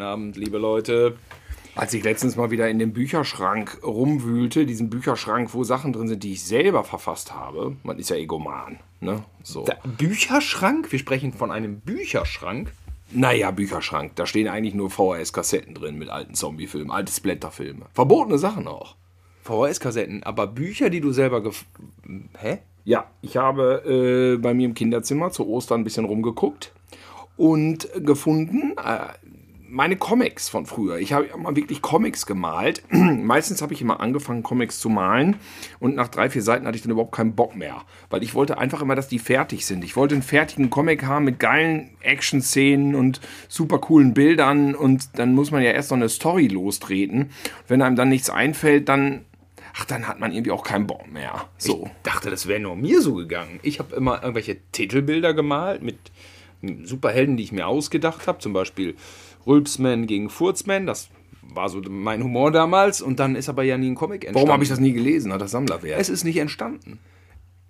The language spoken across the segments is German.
Guten Abend, liebe Leute. Als ich letztens mal wieder in dem Bücherschrank rumwühlte, diesen Bücherschrank, wo Sachen drin sind, die ich selber verfasst habe, man ist ja egoman, ne? So. Der Bücherschrank? Wir sprechen von einem Bücherschrank. Naja, Bücherschrank. Da stehen eigentlich nur VHS-Kassetten drin mit alten Zombiefilmen, alte Splatterfilme. Verbotene Sachen auch. VHS-Kassetten, aber Bücher, die du selber gef... Hä? Ja, ich habe äh, bei mir im Kinderzimmer zu Ostern ein bisschen rumgeguckt und gefunden, äh, meine Comics von früher. Ich habe immer wirklich Comics gemalt. Meistens habe ich immer angefangen, Comics zu malen. Und nach drei, vier Seiten hatte ich dann überhaupt keinen Bock mehr. Weil ich wollte einfach immer, dass die fertig sind. Ich wollte einen fertigen Comic haben mit geilen Action-Szenen und super coolen Bildern. Und dann muss man ja erst noch eine Story lostreten. Wenn einem dann nichts einfällt, dann ach, dann hat man irgendwie auch keinen Bock mehr. So. Ich dachte, das wäre nur mir so gegangen. Ich habe immer irgendwelche Titelbilder gemalt mit Superhelden, die ich mir ausgedacht habe. Zum Beispiel Rülpsman gegen Furzman. Das war so mein Humor damals. Und dann ist aber ja nie ein Comic entstanden. Warum habe ich das nie gelesen? Hat das Sammlerwert? Es ist nicht entstanden.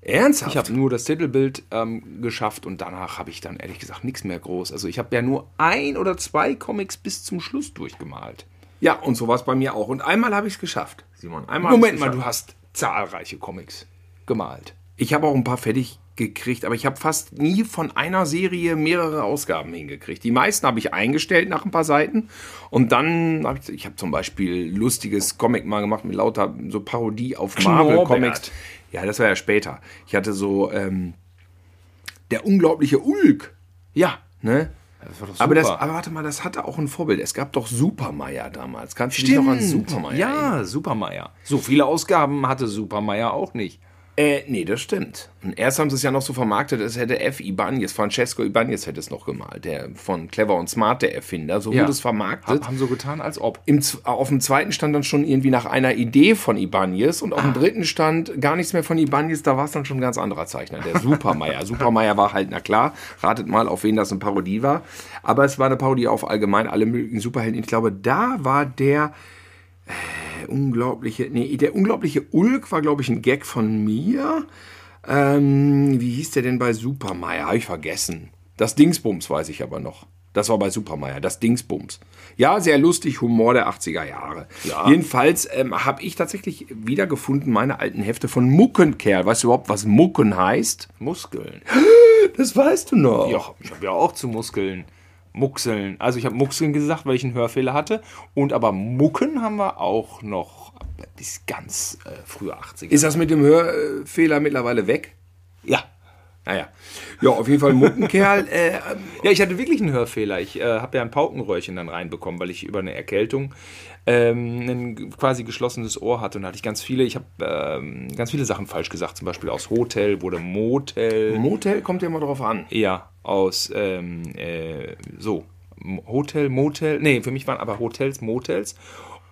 Ernsthaft? Ich habe nur das Titelbild ähm, geschafft und danach habe ich dann ehrlich gesagt nichts mehr groß. Also ich habe ja nur ein oder zwei Comics bis zum Schluss durchgemalt. Ja, und so war es bei mir auch. Und einmal habe ich es geschafft, Simon. Einmal Moment mal, du hast zahlreiche Comics gemalt. Ich habe auch ein paar fertig gekriegt, aber ich habe fast nie von einer Serie mehrere Ausgaben hingekriegt. Die meisten habe ich eingestellt nach ein paar Seiten und dann habe ich, ich habe zum Beispiel lustiges Comic mal gemacht mit lauter so Parodie auf Marvel Comics. Ja, das war ja später. Ich hatte so ähm, der unglaubliche Ulk. Ja, ne? Das aber, das, aber warte mal, das hatte auch ein Vorbild. Es gab doch Supermeier damals. Kannst du dich noch an Supermeier Ja, Supermeier. So viele Ausgaben hatte Supermeier auch nicht. Äh, nee, das stimmt. Und erst haben sie es ja noch so vermarktet, es hätte F. Ibanez, Francesco Ibanez hätte es noch gemalt, der von Clever und Smart, der Erfinder. So ja. wurde es vermarktet. Haben so getan, als ob. Im, auf dem zweiten stand dann schon irgendwie nach einer Idee von Ibanez und auf ah. dem dritten stand gar nichts mehr von Ibanez, da war es dann schon ein ganz anderer Zeichner, der Supermeier. Supermeier war halt, na klar, ratet mal, auf wen das eine Parodie war. Aber es war eine Parodie auf allgemein alle möglichen Superhelden. Ich glaube, da war der äh, unglaubliche, nee, der unglaubliche Ulk war, glaube ich, ein Gag von mir. Ähm, wie hieß der denn bei Supermeier? Habe ich vergessen. Das Dingsbums weiß ich aber noch. Das war bei Supermeier, das Dingsbums. Ja, sehr lustig, Humor der 80er Jahre. Ja. Jedenfalls ähm, habe ich tatsächlich wiedergefunden meine alten Hefte von Muckenkerl. Weißt du überhaupt, was Mucken heißt? Muskeln. Das weißt du noch. Ja, ich habe ja auch zu Muskeln. Muckseln. Also ich habe Muckseln gesagt, weil ich einen Hörfehler hatte. Und aber Mucken haben wir auch noch bis ganz äh, frühe 80er. Ist das mit dem Hörfehler mittlerweile weg? Ja. Naja. Ja, auf jeden Fall Muckenkerl. äh, ja, ich hatte wirklich einen Hörfehler. Ich äh, habe ja ein Paukenröhrchen dann reinbekommen, weil ich über eine Erkältung ähm, ein quasi geschlossenes Ohr hatte. Und da hatte ich ganz viele, ich habe ähm, ganz viele Sachen falsch gesagt. Zum Beispiel aus Hotel wurde Motel. Motel kommt ja immer drauf an. Ja, aus ähm, äh, so Hotel, Motel. Nee, für mich waren aber Hotels, Motels.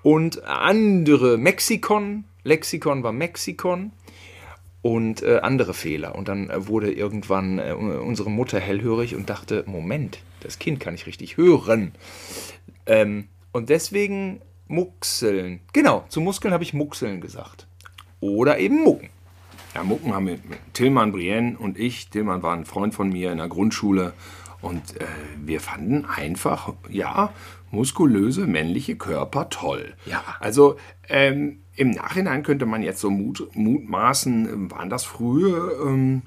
Und andere, Mexikon, Lexikon war Mexikon und äh, andere Fehler. Und dann äh, wurde irgendwann äh, unsere Mutter hellhörig und dachte, Moment, das Kind kann ich richtig hören. Ähm, und deswegen Muckseln. Genau, zu Muskeln habe ich Muckseln gesagt. Oder eben Mucken. Ja, Mucken haben wir, Tillmann, Brienne und ich, Tillmann war ein Freund von mir in der Grundschule und äh, wir fanden einfach, ja, muskulöse männliche Körper toll. Ja. Also ähm, im Nachhinein könnte man jetzt so mut, mutmaßen, waren das frühe ähm,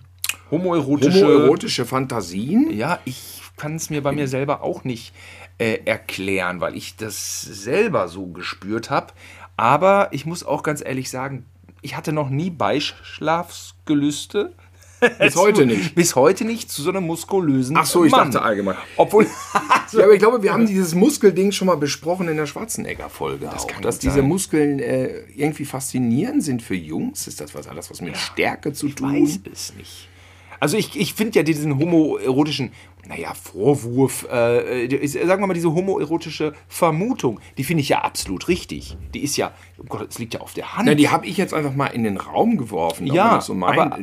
homoerotische, homoerotische Fantasien? Ja, ich kann es mir bei mir selber auch nicht äh, erklären, weil ich das selber so gespürt habe. Aber ich muss auch ganz ehrlich sagen, ich hatte noch nie Beischlafsgelüste. Bis heute nicht. Bis heute nicht zu so einem muskulösen Ach so, ich Mann. dachte allgemein. Obwohl, ja, aber ich glaube, wir haben dieses Muskelding schon mal besprochen in der Schwarzenegger-Folge. Das auch, dass diese Muskeln äh, irgendwie faszinierend sind für Jungs. Ist das was alles was mit ja, Stärke zu tun? Ich weiß es nicht. Also ich, ich finde ja diesen homoerotischen, naja, Vorwurf, äh, sagen wir mal, diese homoerotische Vermutung, die finde ich ja absolut richtig. Die ist ja, oh Gott, es liegt ja auf der Hand. Na, die habe ich jetzt einfach mal in den Raum geworfen. Ja, so aber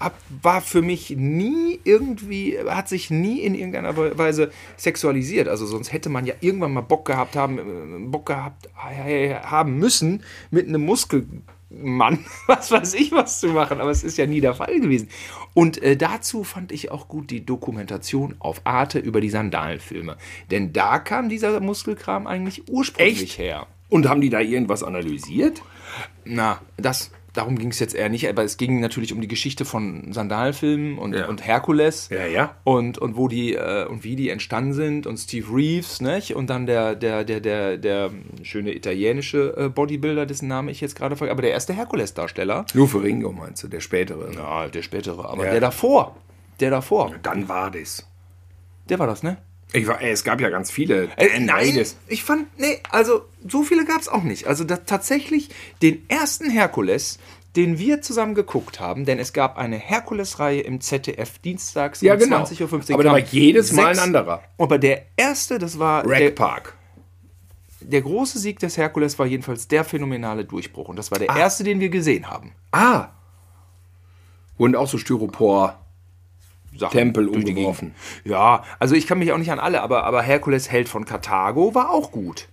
hab, war für mich nie irgendwie, hat sich nie in irgendeiner Weise sexualisiert. Also sonst hätte man ja irgendwann mal Bock gehabt haben, äh, Bock gehabt haben müssen, mit einem Muskel Mann, was weiß ich, was zu machen. Aber es ist ja nie der Fall gewesen. Und äh, dazu fand ich auch gut die Dokumentation auf Arte über die Sandalenfilme. Denn da kam dieser Muskelkram eigentlich ursprünglich Echt? her. Und haben die da irgendwas analysiert? Na, das, darum ging es jetzt eher nicht, aber es ging natürlich um die Geschichte von Sandalfilmen und, Ja. und Herkules. Ja, ja. Und, und wo die äh, und wie die entstanden sind und Steve Reeves, nicht? Und dann der, der, der, der, der schöne italienische äh, Bodybuilder, dessen Name ich jetzt gerade vergesse, aber der erste Herkules-Darsteller. Lufe Ringo meinst du, der spätere. Ja, der spätere, aber Ja. der davor. Der davor. Dann war das. Der war das, ne? Ich war, ey, es gab ja ganz viele. Äh, nein, Reyes. ich fand, nee, also so viele gab es auch nicht. Also da, tatsächlich den ersten Herkules, den wir zusammen geguckt haben, denn es gab eine Herkules-Reihe im ZDF dienstags Ja, um genau. 20.15 Uhr. Aber da war jedes Mal ein anderer. Aber der erste, das war Rack der, Park. der große Sieg des Herkules war jedenfalls der phänomenale Durchbruch. Und das war der erste, den wir gesehen haben. Ah. Und auch so Styropor. Sachen Tempel umgeworfen. Ja, also ich kann mich auch nicht an alle, aber, aber Herkules Held von Karthago war auch gut.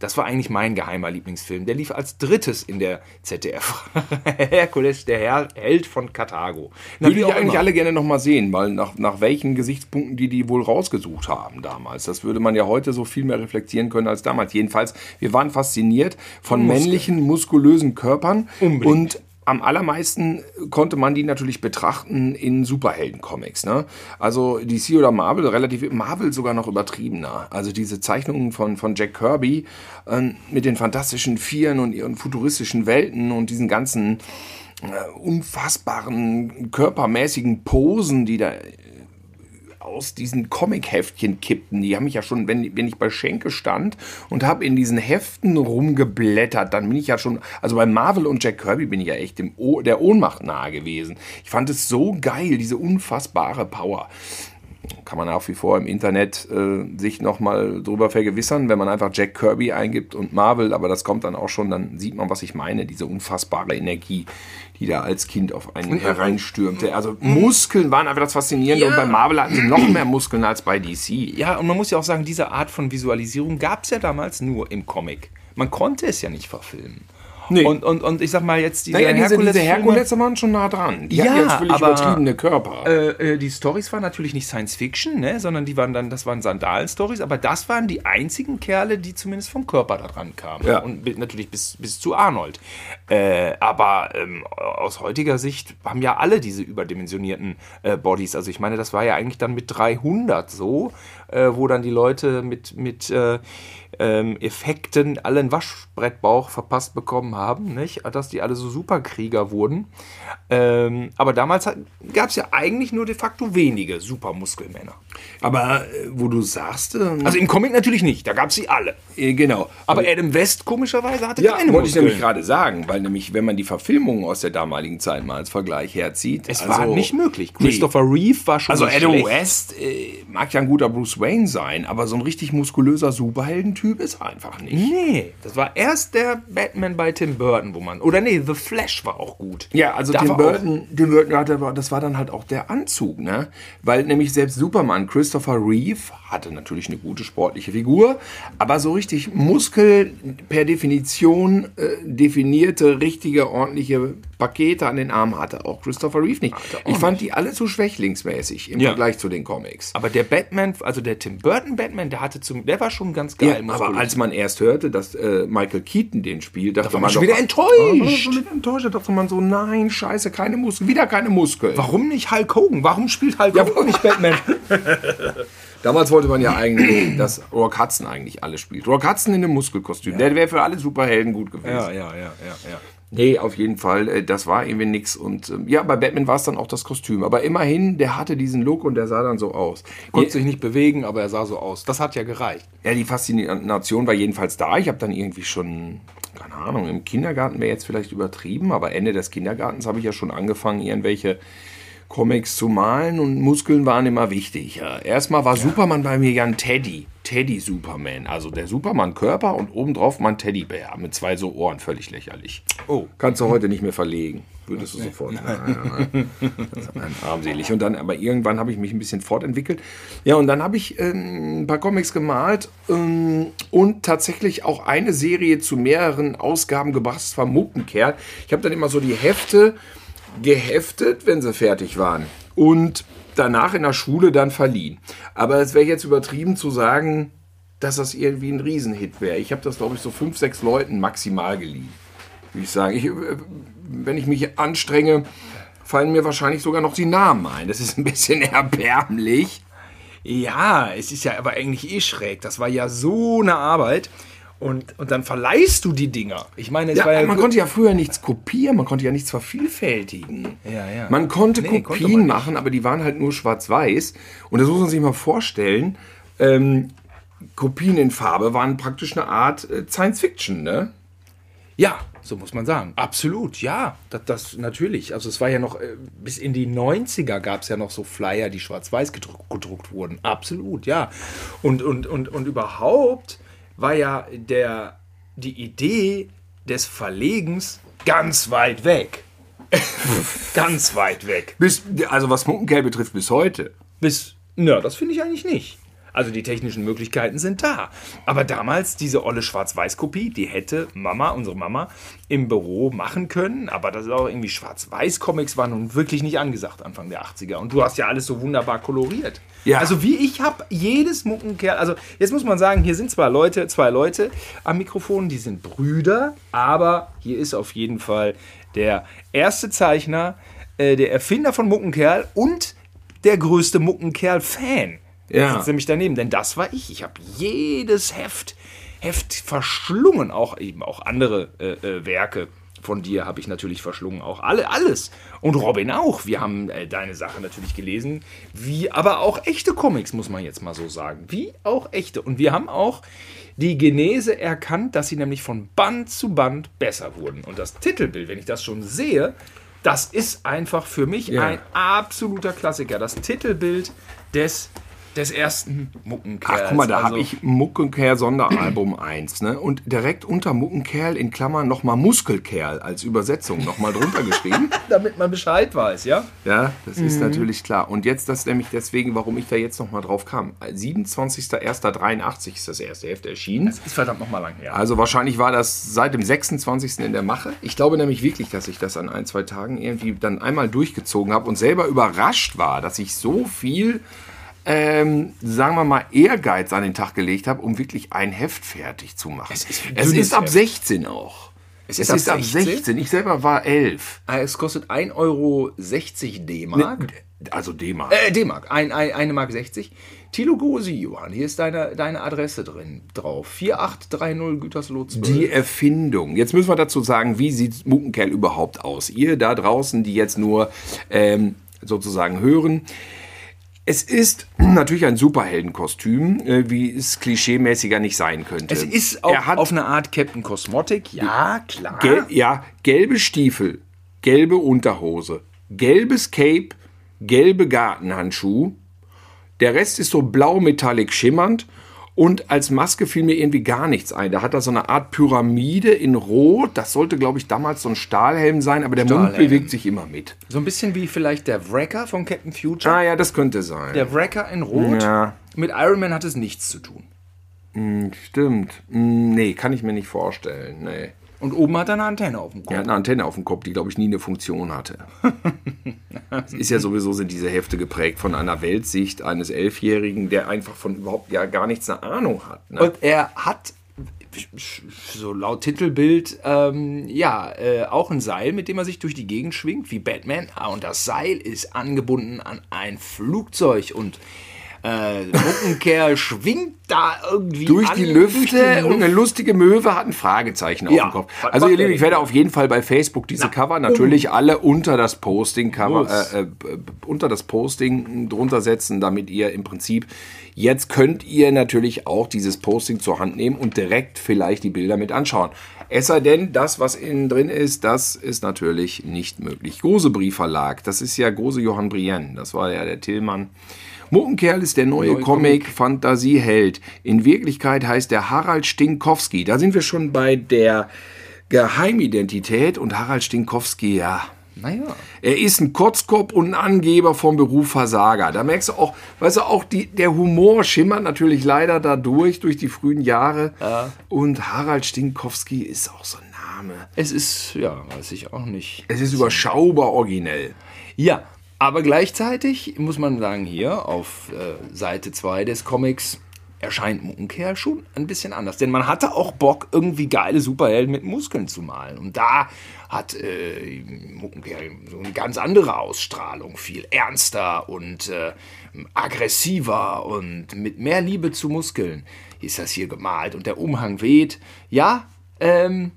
Das war eigentlich mein geheimer Lieblingsfilm. Der lief als drittes in der ZDF. Herkules, der Herr, Held von Karthago. Würde ich eigentlich immer. alle gerne nochmal sehen, weil nach, nach welchen Gesichtspunkten die die wohl rausgesucht haben damals. Das würde man ja heute so viel mehr reflektieren können als damals. Jedenfalls, wir waren fasziniert von Muskeln. männlichen, muskulösen Körpern. Unbedingt. Und am allermeisten konnte man die natürlich betrachten in Superhelden-Comics. Ne? Also DC oder Marvel, relativ Marvel sogar noch übertriebener. Also diese Zeichnungen von, von Jack Kirby ähm, mit den fantastischen Vieren und ihren futuristischen Welten und diesen ganzen äh, unfassbaren körpermäßigen Posen, die da äh, aus diesen Comic-Heftchen kippten. Die haben mich ja schon, wenn, wenn ich bei Schenke stand und habe in diesen Heften rumgeblättert, dann bin ich ja schon, also bei Marvel und Jack Kirby bin ich ja echt o der Ohnmacht nahe gewesen. Ich fand es so geil, diese unfassbare Power. Kann man nach wie vor im Internet äh, sich nochmal drüber vergewissern, wenn man einfach Jack Kirby eingibt und Marvel, aber das kommt dann auch schon, dann sieht man, was ich meine, diese unfassbare Energie, die da als Kind auf einen hereinstürmte. Also Muskeln waren einfach das Faszinierende Ja. und bei Marvel hatten sie noch mehr Muskeln als bei DC. Ja, und man muss ja auch sagen, diese Art von Visualisierung gab es ja damals nur im Comic. Man konnte es ja nicht verfilmen. Nee. Und, und, und ich sag mal jetzt diese Naja, diese, diese Herkules waren schon nah dran. Die Ja, jetzt völlig aber- übertriebene Körper. Äh, äh, die Stories waren natürlich nicht Science Fiction, ne, sondern die waren dann, das waren Sandalen-Stories, aber das waren die einzigen Kerle, die zumindest vom Körper da dran kamen. Ja. Und natürlich bis, bis zu Arnold. Äh, aber ähm, aus heutiger Sicht haben ja alle diese überdimensionierten äh, Bodies. Also ich meine, das war ja eigentlich dann mit 300 so, äh, wo dann die Leute mit, mit äh, ähm, Effekten alle einen Waschbrettbauch verpasst bekommen haben, nicht? Dass die alle so Superkrieger wurden. Ähm, aber damals gab es ja eigentlich nur de facto wenige Supermuskelmänner. aber äh, wo du sagst, äh, Also im Comic natürlich nicht, da gab es sie alle. äh, genau. Aber Adam West komischerweise hatte Ja, keine wollte ich Muskeln. nämlich gerade sagen, weil nämlich, wenn man die Verfilmungen aus der damaligen Zeit mal als Vergleich herzieht. es also, war nicht möglich. Nee. Christopher Reeve war schon Also Adam schlecht. West äh, mag ja ein guter Bruce Wayne sein, aber so ein richtig muskulöser Superheldentyp ist er einfach nicht. Nee, das war erst der Batman bei Tim Burton, wo man. Oder nee, The Flash war auch gut. Ja, also Da Tim Burton, Tim Burton hatte, das war dann halt auch der Anzug, ne? Weil nämlich selbst Superman, Christopher Reeve, hatte natürlich eine gute sportliche Figur, aber so richtig Muskel per Definition äh, definierte, richtige, ordentliche Pakete an den Armen hatte auch Christopher Reeve nicht. Ich fand die alle zu schwächlingsmäßig im Ja. Vergleich zu den Comics. Aber der Batman, also der Tim Burton Batman, der hatte zum, der war schon ganz geil. Ja, aber als man erst hörte, dass äh, Michael Keaton den spielt, dachte man schon wieder enttäuscht. Ja, man war schon wieder enttäuscht. Da dachte man so, nein, scheiße, keine Muskeln, wieder keine Muskeln. Warum nicht Hulk Hogan? Warum spielt Hulk Ja, Hogan nicht Batman? Damals wollte man ja eigentlich, dass Rock Hudson eigentlich alles spielt. Rock Hudson in einem Muskelkostüm. Der wäre für alle Superhelden gut gewesen. ja, ja, ja, ja. Nee, auf jeden Fall, äh, das war irgendwie nix. Und ähm, ja, bei Batman war es dann auch das Kostüm. Aber immerhin, der hatte diesen Look und der sah dann so aus. Konnte sich nicht bewegen, aber er sah so aus. Das hat ja gereicht. Ja, die Faszination war jedenfalls da. Ich habe dann irgendwie schon, keine Ahnung, im Kindergarten wäre jetzt vielleicht übertrieben, aber Ende des Kindergartens habe ich ja schon angefangen, irgendwelche Comics zu malen und Muskeln waren immer wichtig. Ja. Erstmal war Superman bei mir ja ein Teddy. Teddy Superman. Also der Superman-Körper und obendrauf mal ein Teddybär mit zwei so Ohren. Völlig lächerlich. Oh. Kannst du heute nicht mehr verlegen. Würdest du sofort. Nein. Armselig. Und dann, aber irgendwann habe ich mich ein bisschen fortentwickelt. Ja, und dann habe ich ähm, ein paar Comics gemalt ähm, und tatsächlich auch eine Serie zu mehreren Ausgaben gebracht. Das war Muckenkerl. Ich habe dann immer so die Hefte geheftet, wenn sie fertig waren. Und danach in der Schule dann verliehen. Aber es wäre jetzt übertrieben zu sagen, dass das irgendwie ein Riesenhit wäre. Ich habe das, glaube ich, so fünf, sechs Leuten maximal geliehen. Würde ich sagen. Ich, äh, wenn ich mich anstrenge, fallen mir wahrscheinlich sogar noch die Namen ein. Das ist ein bisschen erbärmlich. Ja, es ist ja aber eigentlich eh schräg. Das war ja so eine Arbeit. Und, und dann verleihst du die Dinger. Ich meine, es Ja, war ja man konnte ja früher nichts kopieren, man konnte ja nichts vervielfältigen. Ja, ja. Man konnte Nee, konnte Kopien man nicht. machen, aber die waren halt nur schwarz-weiß. Und das muss man sich mal vorstellen. Ähm, Kopien in Farbe waren praktisch eine Art äh, Science-Fiction, ne? Ja, so muss man sagen. Absolut, ja. Das, das natürlich. Also es war ja noch, äh, bis in die 90er gab es ja noch so Flyer, die schwarz-weiß gedruckt, gedruckt wurden. Absolut, ja. Und, und, und, und überhaupt war ja der, die Idee des Verlegens ganz weit weg. ganz weit weg. Bis, also was Muckenkerl betrifft, bis heute. Bis, na, das finde ich eigentlich nicht. Also die technischen Möglichkeiten sind da. Aber damals diese olle Schwarz-Weiß-Kopie, die hätte Mama, unsere Mama, im Büro machen können. Aber das ist auch irgendwie Schwarz-Weiß-Comics waren nun wirklich nicht angesagt Anfang der 80er. Und du hast ja alles so wunderbar koloriert. Ja. Also wie ich habe jedes Muckenkerl, also jetzt muss man sagen, hier sind zwar Leute, zwei Leute am Mikrofon, die sind Brüder, aber hier ist auf jeden Fall der erste Zeichner, äh, der Erfinder von Muckenkerl und der größte Muckenkerl-Fan. Ja. Sitzt nämlich daneben, denn das war ich. Ich habe jedes Heft, Heft verschlungen, auch eben auch andere äh, äh, Werke von dir habe ich natürlich verschlungen, auch alle, alles. Und Robin auch. Wir haben äh, deine Sache natürlich gelesen, wie aber auch echte Comics, muss man jetzt mal so sagen. Wie auch echte. Und wir haben auch die Genese erkannt, dass sie nämlich von Band zu Band besser wurden. Und das Titelbild, wenn ich das schon sehe, das ist einfach für mich Ja. ein absoluter Klassiker. Das Titelbild des, des ersten Muckenkerls. Ach, guck mal, da Also- habe ich Muckenkerl Sonderalbum 1, ne? Und direkt unter Muckenkerl in Klammern nochmal Muskelkerl als Übersetzung nochmal drunter geschrieben. damit man Bescheid weiß, ja? Ja, das ist Mhm. natürlich klar. Und jetzt das nämlich deswegen, warum ich da jetzt nochmal drauf kam. 27.01.83 ist das erste Heft erschienen. Ist verdammt nochmal lang her. Also wahrscheinlich war das seit dem 26. in der Mache. Ich glaube nämlich wirklich, dass ich das an ein, zwei Tagen irgendwie dann einmal durchgezogen habe und selber überrascht war, dass ich so viel, ähm, sagen wir mal, Ehrgeiz an den Tag gelegt habe, um wirklich ein Heft fertig zu machen. Es ist es ist ab Heft. 16 auch. Es Es ist ab ist ab 16? 16. Ich selber war 11. Ah, Es kostet 1,60 Euro D-Mark. Also D-Mark. Äh, D-Mark, ein, ein, eine Mark 60. Thilo Gosi, Johann, hier ist deine, deine Adresse drin drauf. 4830 Gütersloh 12. Die Erfindung. Jetzt müssen wir dazu sagen, wie sieht Muckenkerl überhaupt aus? Ihr da draußen, die jetzt nur ähm, sozusagen hören. Es ist natürlich ein Superheldenkostüm, äh, wie es klischeemäßiger nicht sein könnte. es ist auch er hat auf eine Art Captain Cosmotic. Ja, klar. gel ja, gelbe Stiefel, gelbe Unterhose, gelbes Cape, gelbe Gartenhandschuh. Der Rest ist so blau metallic schimmernd und als Maske fiel mir irgendwie gar nichts ein. Da hat er so eine Art Pyramide in Rot. Das sollte, glaube ich, damals so ein Stahlhelm sein, aber der Mund Stahlhelm. bewegt sich immer mit. So ein bisschen wie vielleicht der Wrecker von Captain Future. Ah ja, das könnte sein. Der Wrecker in Rot. Ja. Mit Iron Man hat es nichts zu tun. Stimmt. Hm, Nee, kann ich mir nicht vorstellen. Nee. Und oben hat er eine Antenne auf dem Kopf. Er hat eine Antenne auf dem Kopf, die, glaube ich, nie eine Funktion hatte. es ist ja sowieso, sind diese Hefte geprägt von einer Weltsicht eines Elfjährigen, der einfach von überhaupt ja gar nichts eine Ahnung hat. Ne? Und er hat, so laut Titelbild, ähm, ja, äh, auch ein Seil, mit dem er sich durch die Gegend schwingt, wie Batman. Ah, und das Seil ist angebunden an ein Flugzeug und äh, Muckenkerl schwingt da irgendwie durch an, die Lüfte durch die und eine lustige Möwe hat ein Fragezeichen Ja, auf dem Kopf. Also ihr Lieben, ich werde auf jeden Fall bei Facebook diese Cover natürlich alle unter das Posting Cover, äh, äh, unter das Posting drunter setzen, damit ihr im Prinzip jetzt könnt ihr natürlich auch dieses Posting zur Hand nehmen und direkt vielleicht die Bilder mit anschauen. Es sei denn, das, was innen drin ist, das ist natürlich nicht möglich. Gose Briefverlag, das ist ja Gose Johann Brienne, das war ja der Tillmann. Muckenkerl ist der neue, Neue Comic, Fantasieheld. In Wirklichkeit heißt er Harald Stinkowski. Da sind wir schon bei der Geheimidentität und Harald Stinkowski, ja. Naja. Er ist ein Kotzkopf und ein Angeber vom Beruf Versager. Da merkst du auch, weißt du, auch die, der Humor schimmert natürlich leider dadurch, durch die frühen Jahre. Und Harald Stinkowski ist auch so ein Name. Es ist, ja, weiß ich auch nicht. Es ist überschaubar originell. Ja, aber gleichzeitig muss man sagen, hier auf äh, Seite 2 des Comics erscheint Muckenkerl schon ein bisschen anders. Denn man hatte auch Bock, irgendwie geile Superhelden mit Muskeln zu malen. Und da hat äh, Muckenkerl so eine ganz andere Ausstrahlung. Viel ernster und äh, aggressiver und mit mehr Liebe zu Muskeln ist das hier gemalt. Und der Umhang weht. Ja, ähm,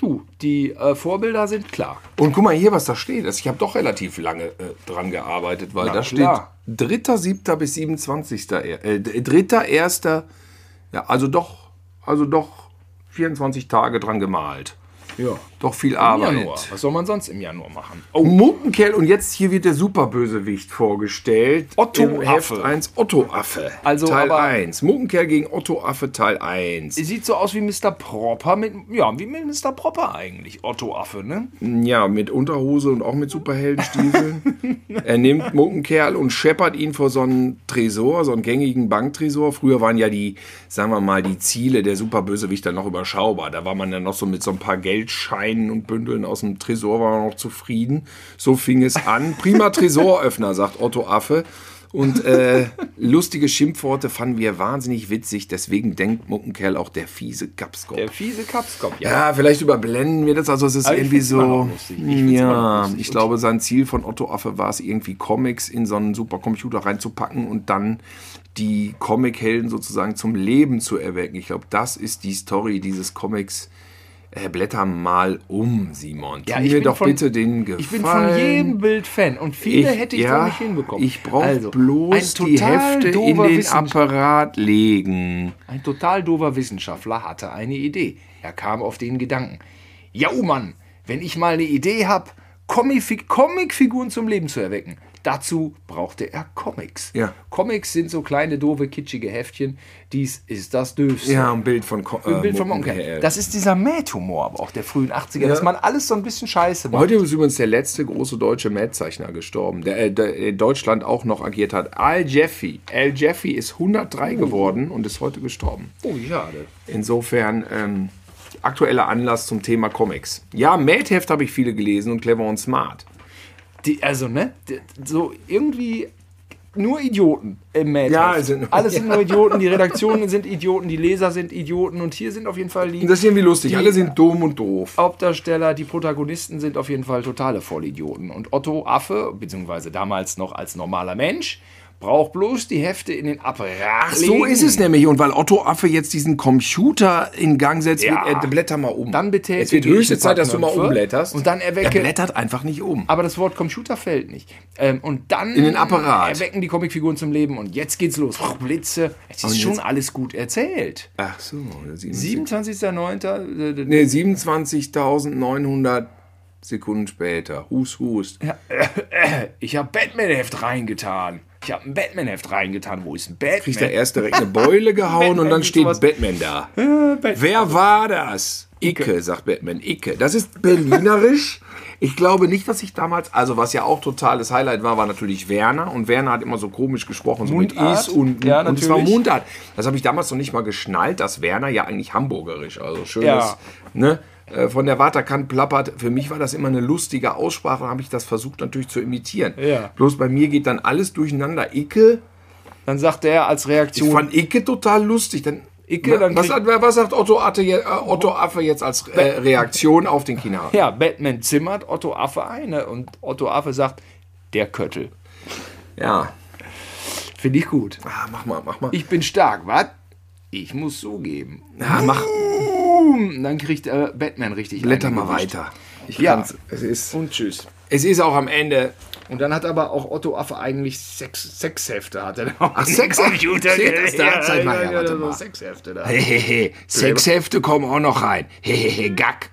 du, die äh, Vorbilder sind klar. Und guck mal hier, was da steht. Also ich habe doch relativ lange äh, dran gearbeitet, weil Na da klar. steht 3.7. bis 27. er- Äh, 3.1. Ja, also doch, also doch 24 Tage dran gemalt. Ja. Doch viel Im Arbeit. Januar. Was soll man sonst im Januar machen? Oh, Muckenkerl und jetzt hier wird der Superbösewicht vorgestellt. Otto Affe. 1 Otto Affe. Also, Teil aber- 1. Muckenkerl gegen Otto Affe Teil 1. Sieht so aus wie Mr. Propper mit, ja, wie mit Mr. Propper eigentlich. Otto Affe, ne? Ja, mit Unterhose und auch mit Superheldenstiefeln. er nimmt Muckenkerl und scheppert ihn vor so einen Tresor, so einen gängigen Banktresor. Früher waren ja die, sagen wir mal, die Ziele der Superbösewichter noch überschaubar. Da war man ja noch so mit so ein paar Geldscheinen und Bündeln aus dem Tresor war man noch zufrieden. So fing es an. Prima Tresoröffner, sagt Otto Affe. Und äh, lustige Schimpfworte fanden wir wahnsinnig witzig. Deswegen denkt Muckenkerl auch der fiese Kapskopf. Der fiese Kapskopf, ja. Ja, vielleicht überblenden wir das. Also es ist Aber irgendwie so. Ich ja, ich glaube, sein Ziel von Otto Affe war es, irgendwie Comics in so einen Supercomputer reinzupacken und dann die Comichelden sozusagen zum Leben zu erwecken. Ich glaube, das ist die Story dieses Comics. Äh, blätter mal um, Simon. Ja, Tu ich mir bin doch von- bitte den Gefallen. Ich bin von jedem Bild Fan und viele Ich- hätte ich ja, doch nicht hinbekommen. Ich brauche Also, bloß die Hefte in den Apparat legen. Ein total dover Wissenschaftler hatte eine Idee. Er kam auf den Gedanken. Ja, oh Mann, wenn ich mal eine Idee habe, Comic Comicfiguren zum Leben zu erwecken, dazu brauchte er Comics. Ja. Comics sind so kleine, doofe, kitschige Heftchen. Dies ist das Döfste. Ja, ein Bild von Co Ein Bild äh, von. Monkenkerl. Das ist dieser Mad-Humor aber auch der frühen 80er, Ja. dass man alles so ein bisschen scheiße macht. Heute ist übrigens der letzte große deutsche Mad-Zeichner gestorben, der, äh, der in Deutschland auch noch agiert hat. Al Jeffy. Al Jeffy ist 103 geworden und ist heute gestorben. Oh, schade. Insofern ähm, aktueller Anlass zum Thema Comics. Ja, Mad-Heft habe ich viele gelesen und Clever und Smart. Die, also, ne? die- So irgendwie nur Idioten im Mad. Ja, sind- Alles sind nur Idioten, die Redaktionen sind Idioten, die Leser sind Idioten und hier sind auf jeden Fall die Das ist irgendwie lustig. Alle sind dumm und doof. Hauptdarsteller, die Protagonisten sind auf jeden Fall totale Vollidioten. Und Otto Affe, beziehungsweise damals noch als normaler Mensch, braucht bloß die Hefte in den Apparat. Ach, so ist es nämlich. Und weil Otto Affe jetzt diesen Computer in Gang setzt, Ja. wird er, blätter mal um. Dann betätige Es wird höchste Zeit, dass du mal umblätterst. und dann er erwecke- blättert einfach nicht um. Aber das Wort Computer fällt nicht. Ähm, und dann In den Apparat. erwecken die Comicfiguren zum Leben und jetzt geht's los. Blitze. Es ist schon alles gut erzählt. Ach so. 27.09. äh, Nee, 27.900 Sekunden später. Hust, hust. Ich habe Batman-Heft reingetan. Ich habe ein Batman-Heft reingetan. Wo ist ein Batman? Kriegt er erst direkt eine Beule gehauen und Batman dann ist steht sowas- Batman da. Batman. Wer war das? Icke, sagt Batman. Icke. Das ist berlinerisch. Ich glaube nicht, dass ich damals, also was ja auch totales Highlight war, war natürlich Werner. Und Werner hat immer so komisch gesprochen, so mit Mundart. Is und, Ja, und es war. Mundart. Das habe ich damals noch nicht mal geschnallt, dass Werner ja eigentlich hamburgerisch, also schönes, Ja. ne? Äh, Von der Waterkant plappert. Für mich war das immer eine lustige Aussprache, habe ich das versucht natürlich zu imitieren. Ja. Bloß bei mir geht dann alles durcheinander. Icke, Dann sagt er als ich Reaktion. fand Icke total lustig. Dann, Icke, dann was, was sagt Otto, Atte, äh, Otto Affe jetzt als äh, Reaktion auf den Kinderhaken? ja, Batman zimmert Otto Affe ein ne? und Otto Affe sagt, der Köttel. Ja. Finde ich gut. Ah, mach mal, mach mal. Ich bin stark, was? Ich muss zugeben. ja, mach, Boom, Dann kriegt äh, Batman richtig blätter mal gewischt. weiter. Ich Ja. Es ist, Und tschüss. es ist auch am Ende. Und dann hat aber auch Otto Affe eigentlich Sex, Sexhefte. Hat er Ach, Seht gelegt. das da? Mal her, ja, warte so mal. Sexhefte da. Hehehe, Sexhefte kommen auch noch rein. Hehehe, Gack.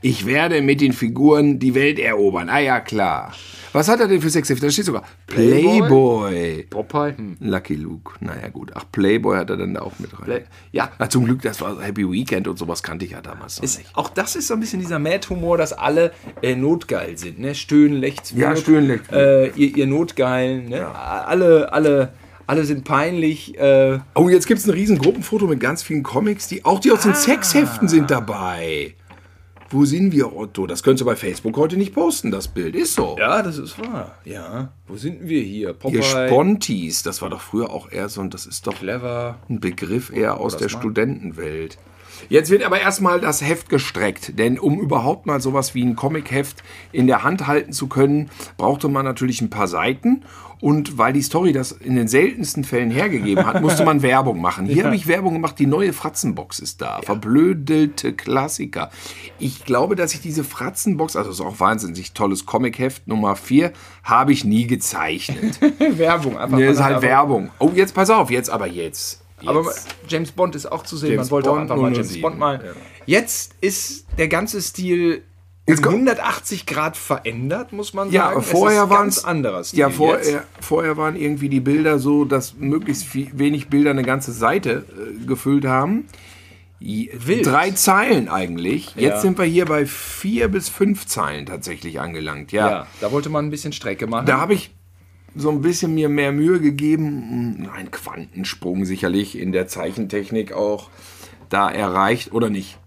Ich werde mit den Figuren die Welt erobern. Ah ja, klar. Was hat er denn für Sexhefte? Da steht sogar Playboy. Popeye? Hm. Lucky Luke. Naja, gut. Ach, Playboy hat er dann da auch mit rein. Play- ja. Na, zum Glück, das war Happy Weekend und sowas kannte ich ja damals noch Ist, nicht. auch das ist so ein bisschen dieser Mad-Humor, dass alle äh, notgeil sind. Ne? Stöhnen, Lechts, Ja, Wirt, Stöhnen, Lechts, äh, ihr, ihr Notgeilen. Ne? Alle, alle, alle sind peinlich. Äh, Oh, jetzt gibt es ein riesen Gruppenfoto mit ganz vielen Comics, die auch die aus den Sexheften sind dabei. Wo sind wir, Otto? Das könntest du bei Facebook heute nicht posten, das Bild. Ist so. ja, das ist wahr. Ja. Wo sind wir hier? Popeye, Ihr Spontis, das war doch früher auch eher so, und das ist doch Clever. ein Begriff eher aus der mal. Studentenwelt. Jetzt wird aber erstmal das Heft gestreckt, denn um überhaupt mal sowas wie ein Comicheft in der Hand halten zu können, brauchte man natürlich ein paar Seiten. Und weil die Story das in den seltensten Fällen hergegeben hat, musste man Werbung machen. Hier habe ich Werbung gemacht, die neue Fratzenbox ist da. Verblödelte Klassiker. Ich glaube, dass ich diese Fratzenbox, also das ist auch wahnsinnig tolles Comicheft Nummer 4, habe ich nie gezeichnet. Werbung. Einfach, Nee, man ist halt aber- Werbung. Oh, jetzt pass auf, jetzt aber jetzt. Jetzt. Aber James Bond ist auch zu sehen. James Man wollte Bond auch einfach mal James 007, Bond mal. ja. Jetzt ist der ganze Stil um Jetzt kommt- 180 Grad verändert, muss man Ja, sagen. vorher es ist waren anderer Stil. Ja, jetzt. vorher, vorher waren irgendwie die Bilder so, dass möglichst viel, wenig Bilder eine ganze Seite äh, gefüllt haben. Wild. Drei Zeilen eigentlich. Jetzt Ja. sind wir hier bei vier bis fünf Zeilen tatsächlich angelangt. Ja, Ja, da wollte man ein bisschen Strecke machen. da habe ich so ein bisschen mir mehr Mühe gegeben. Ein Quantensprung sicherlich in der Zeichentechnik auch da erreicht oder nicht.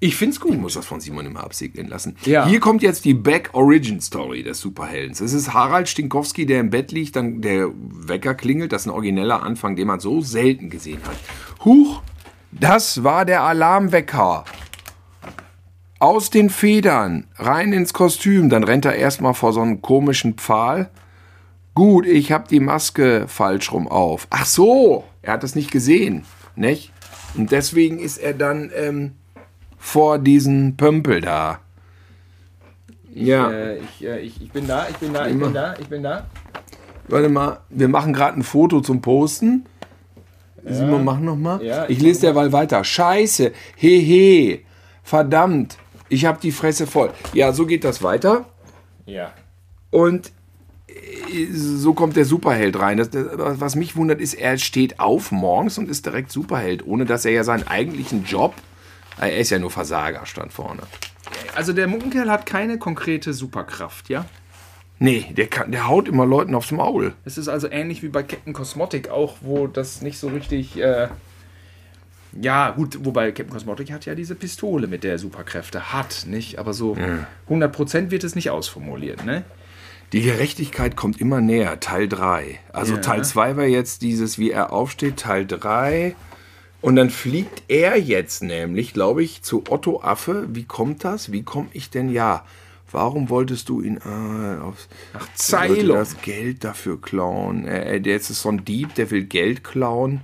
ich finde es gut. Ich muss das von Simon immer absegnen lassen. Ja. Hier kommt jetzt die Back-Origin-Story des Superheldens. Es ist Harald Stinkowski, der im Bett liegt, dann der Wecker klingelt. Das ist ein origineller Anfang, den man so selten gesehen hat. Huch, das war der Alarmwecker. Aus den Federn, rein ins Kostüm. Dann rennt er erstmal vor so einen komischen Pfahl. Gut, ich habe die Maske falsch rum auf. Ach so, er hat es nicht gesehen, nicht? Und deswegen ist er dann ähm, vor diesen Pömpel da. Ja, Äh, ich, äh, ich, ich bin da, ich bin da, ich bin da, ich bin da. warte mal, wir machen gerade ein Foto zum Posten. Simon, mach noch mal. Ja, ich ich lese derweil weiter. Scheiße, hehe, verdammt, ich habe die Fresse voll. Ja, so geht das weiter. Ja. Und so kommt der Superheld rein. Das, das, was mich wundert, ist, er steht auf morgens und ist direkt Superheld, ohne dass er ja seinen eigentlichen Job. Er ist ja nur Versager, stand vorne. Also der Muckenkerl hat keine konkrete Superkraft, ja? Nee, der, kann, der haut immer Leuten aufs Maul. Es ist also ähnlich wie bei Captain Cosmotic auch, wo das nicht so richtig. Äh ja, gut, wobei Captain Cosmotic hat ja diese Pistole, mit der er Superkräfte hat, nicht? Aber so 100% wird es nicht ausformuliert, ne? Die Gerechtigkeit kommt immer näher, Teil 3. Also Ja. Teil 2 war jetzt dieses, wie er aufsteht, Teil 3. Und dann fliegt er jetzt nämlich, glaube ich, zu Otto Affe. Wie kommt das? Wie komme ich denn? Ja, warum wolltest du ihn äh, aufs... Ach, das Geld dafür klauen. Äh, der ist so ein Dieb, der will Geld klauen.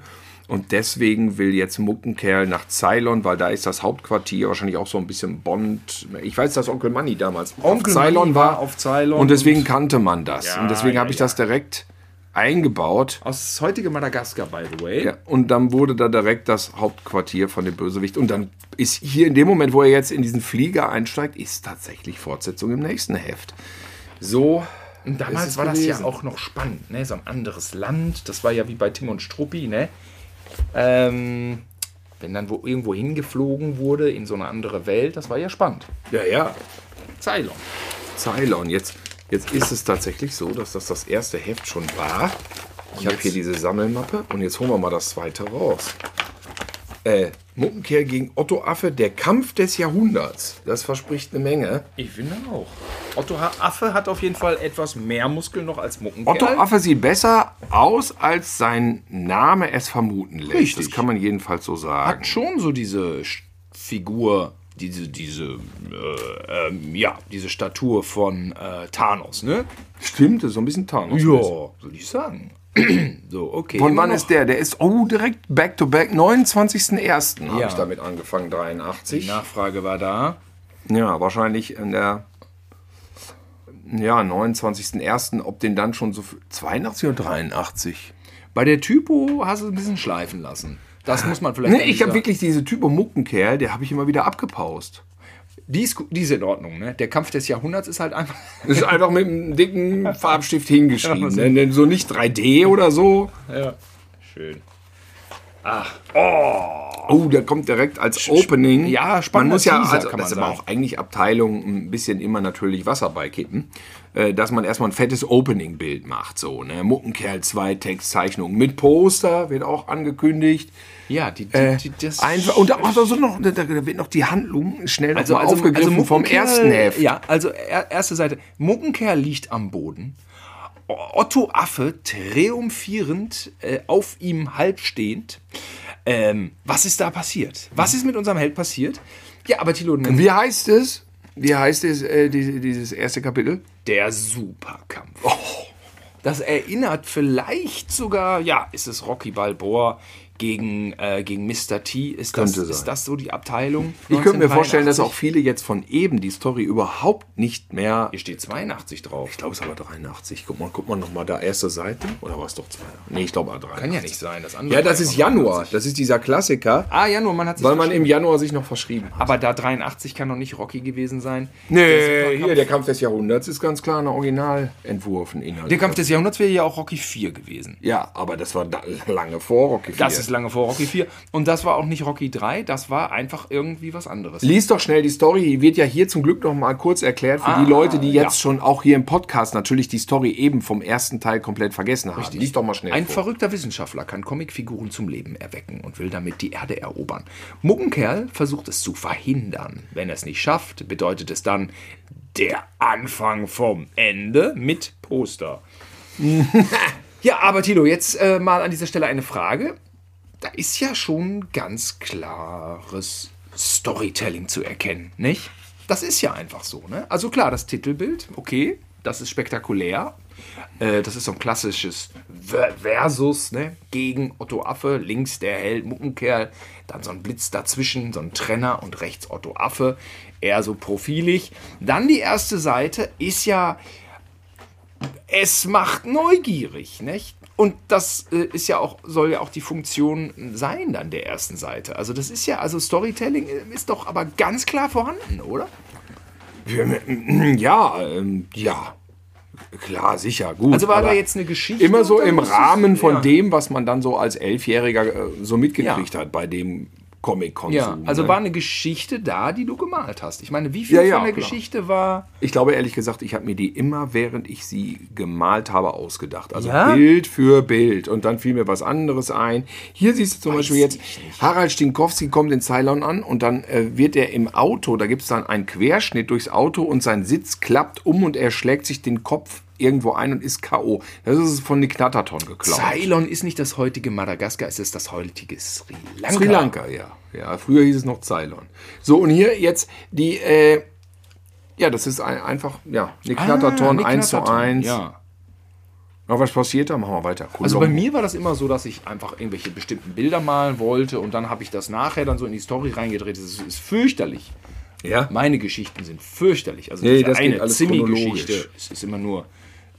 Und deswegen will jetzt Muckenkerl nach Ceylon, weil da ist das Hauptquartier, wahrscheinlich auch so ein bisschen Bond. Ich weiß, dass Onkel Manny damals Onkel auf Ceylon war. war auf Ceylon Und deswegen und- kannte man das. Ja, und deswegen ja, habe ich ja. das direkt eingebaut. Aus heutige Madagaskar, by the way. Ja, und dann wurde da direkt das Hauptquartier von dem Bösewicht. Und dann ist hier in dem Moment, wo er jetzt in diesen Flieger einsteigt, ist tatsächlich Fortsetzung im nächsten Heft. So. Und damals war das ja gewesen. auch noch spannend, ne? So ein anderes Land. Das war ja wie bei Tim und Struppi, ne? Ähm, wenn dann wo irgendwo hingeflogen wurde in so eine andere Welt, das war ja spannend. Ja, ja. Ceylon. Ceylon. Jetzt, jetzt ist es tatsächlich so, dass das das erste Heft schon war. Ich habe hier diese Sammelmappe und jetzt holen wir mal das zweite raus. Äh, Muckenkehr gegen Otto Affe, der Kampf des Jahrhunderts. Das verspricht eine Menge. Ich finde auch. Otto Affe hat auf jeden Fall etwas mehr Muskeln noch als Muckenkerl. Otto Affe sieht besser aus, als sein Name es vermuten lässt. Richtig. Das kann man jedenfalls so sagen. hat schon so diese Figur, diese, diese, äh, ähm, ja, diese Statur von äh, Thanos, ne? Stimmt, das ist so ein bisschen Thanos. Ja, würde ich sagen. so, okay. Von wann noch- ist der? Der ist, oh, direkt back to back. 29.01. habe Ja. ich damit angefangen, Die 83. Nachfrage war da. Ja, wahrscheinlich in der ja, 29.01. Ob den dann schon so viel- 82 oder 83? Bei der Typo hast du es ein bisschen schleifen lassen. Das muss man vielleicht. Nee, ich habe wirklich diese Typo Muckenkerl, der habe ich immer wieder abgepaust. Die ist, die ist in Ordnung, ne? Der Kampf des Jahrhunderts ist halt einfach. Das ist einfach mit einem dicken Farbstift hingeschrieben. Ne? So nicht 3D oder so. Ja. Schön. Oh, der kommt direkt als Opening. ja, man spannender muss ja, also, kann das man ist aber auch eigentlich Abteilung ein bisschen immer natürlich Wasser beikippen, äh, dass man erstmal ein fettes Opening-Bild macht. So, ne? Muckenkerl 2 Textzeichnung mit Poster, wird auch angekündigt. Ja, die, die, Äh, die das. einfach, und da, ach, da, so noch, da, wird noch die Handlung schnell noch also, mal also, aufgegriffen also vom ersten Heft. Ja, also er, erste Seite. Muckenkerl liegt am Boden. Otto Affe triumphierend äh, auf ihm halbstehend. Ähm, was ist da passiert? Was ist mit unserem Held passiert? Ja, aber Thilo, Wie heißt es? Wie heißt es, äh, die, dieses erste Kapitel? der Superkampf. Das erinnert vielleicht sogar, ja, ist es Rocky Balboa gegen, äh, gegen Mr. T? Ist, das, Könnte ist sein. das so die Abteilung? Ich könnte mir vorstellen, dass 1983? auch viele jetzt von eben die Story überhaupt nicht mehr. Hier steht 82 drauf. Ich glaube, es ist aber 83. Guck mal, guck mal nochmal da, erste Seite. Oder war es doch 2? Nee, ich glaube 83. Kann ja nicht sein. Das andere Ja, das ist Januar. 83. Das ist dieser Klassiker, Ah, Januar, man hat sich weil man im Januar sich noch verschrieben hat. Aber da 83 kann noch nicht Rocky gewesen sein. Nee, hier, der Kampf des Jahrhunderts ist ganz klar ein Originalentwurf, ein Inhalt. Der Kampf des Jahrhunderts wäre ja auch Rocky 4 gewesen. Ja, aber das war da, lange vor Rocky IV. Das ist lange vor Rocky 4. Und das war auch nicht Rocky 3, das war einfach irgendwie was anderes. Lies doch schnell die Story. Die wird ja hier zum Glück noch mal kurz erklärt für die Leute, die jetzt ja. schon auch hier im Podcast natürlich die Story eben vom ersten Teil komplett vergessen haben. Lies doch mal schnell Ein vor. verrückter Wissenschaftler kann Comicfiguren zum Leben erwecken und will damit die Erde erobern. Muckenkerl versucht es zu verhindern. Wenn er es nicht schafft, bedeutet es dann der Anfang vom Ende mit Poster. ja, aber Tilo, jetzt äh, mal an dieser Stelle eine Frage. Da ist ja schon ganz klares Storytelling zu erkennen, nicht? Das ist ja einfach so, ne? Also klar, das Titelbild, okay, das ist spektakulär. Äh, das ist so ein klassisches Ver- Versus, ne? Gegen Otto Affe, links der Held Muckenkerl, dann so ein Blitz dazwischen, so ein Trenner und rechts Otto Affe, eher so profilig. Dann die erste Seite ist ja es macht neugierig, nicht? Und das äh, ist ja auch, soll ja auch die Funktion sein dann der ersten Seite. Also das ist ja, also Storytelling äh, ist doch aber ganz klar vorhanden, oder? Ja, ähm, ja. Klar, sicher, gut. Also war da jetzt eine Geschichte? immer so im Rahmen von ja. dem, was man dann so als Elfjähriger äh, so mitgekriegt Ja. hat bei dem Comic-Konsum. Ja, also ne? war eine Geschichte da, die du gemalt hast. Ich meine, wie viel Ja, ja, von der klar. Geschichte war. Ich glaube ehrlich gesagt, ich habe mir die immer, während ich sie gemalt habe, ausgedacht. Also Ja? Bild für Bild. Und dann fiel mir was anderes ein. Hier siehst du zum Beispiel jetzt. Harald Stinkowski kommt in Ceylon an und dann äh, wird er im Auto, da gibt es dann einen Querschnitt durchs Auto und sein Sitz klappt um und er schlägt sich den Kopf irgendwo ein und ist K.O. Das ist von Nick Knatterton geklaut. Ceylon ist nicht das heutige Madagaskar, es ist das heutige Sri Lanka. Sri Lanka, ja. ja. Früher hieß es noch Ceylon. So, und hier jetzt die, äh, ja, das ist ein, einfach, ja, Nick Knatterton, Ah, Nick 1 zu Knatterton, 1. Ja. Na, was passiert da? Machen wir weiter. Also bei mir war das immer so, dass ich einfach irgendwelche bestimmten Bilder malen wollte und dann habe ich das nachher dann so in die Story reingedreht. Das ist, ist fürchterlich. Ja? Meine Geschichten sind fürchterlich. Also Nee, das eine Zimmi-Geschichte, es ist immer nur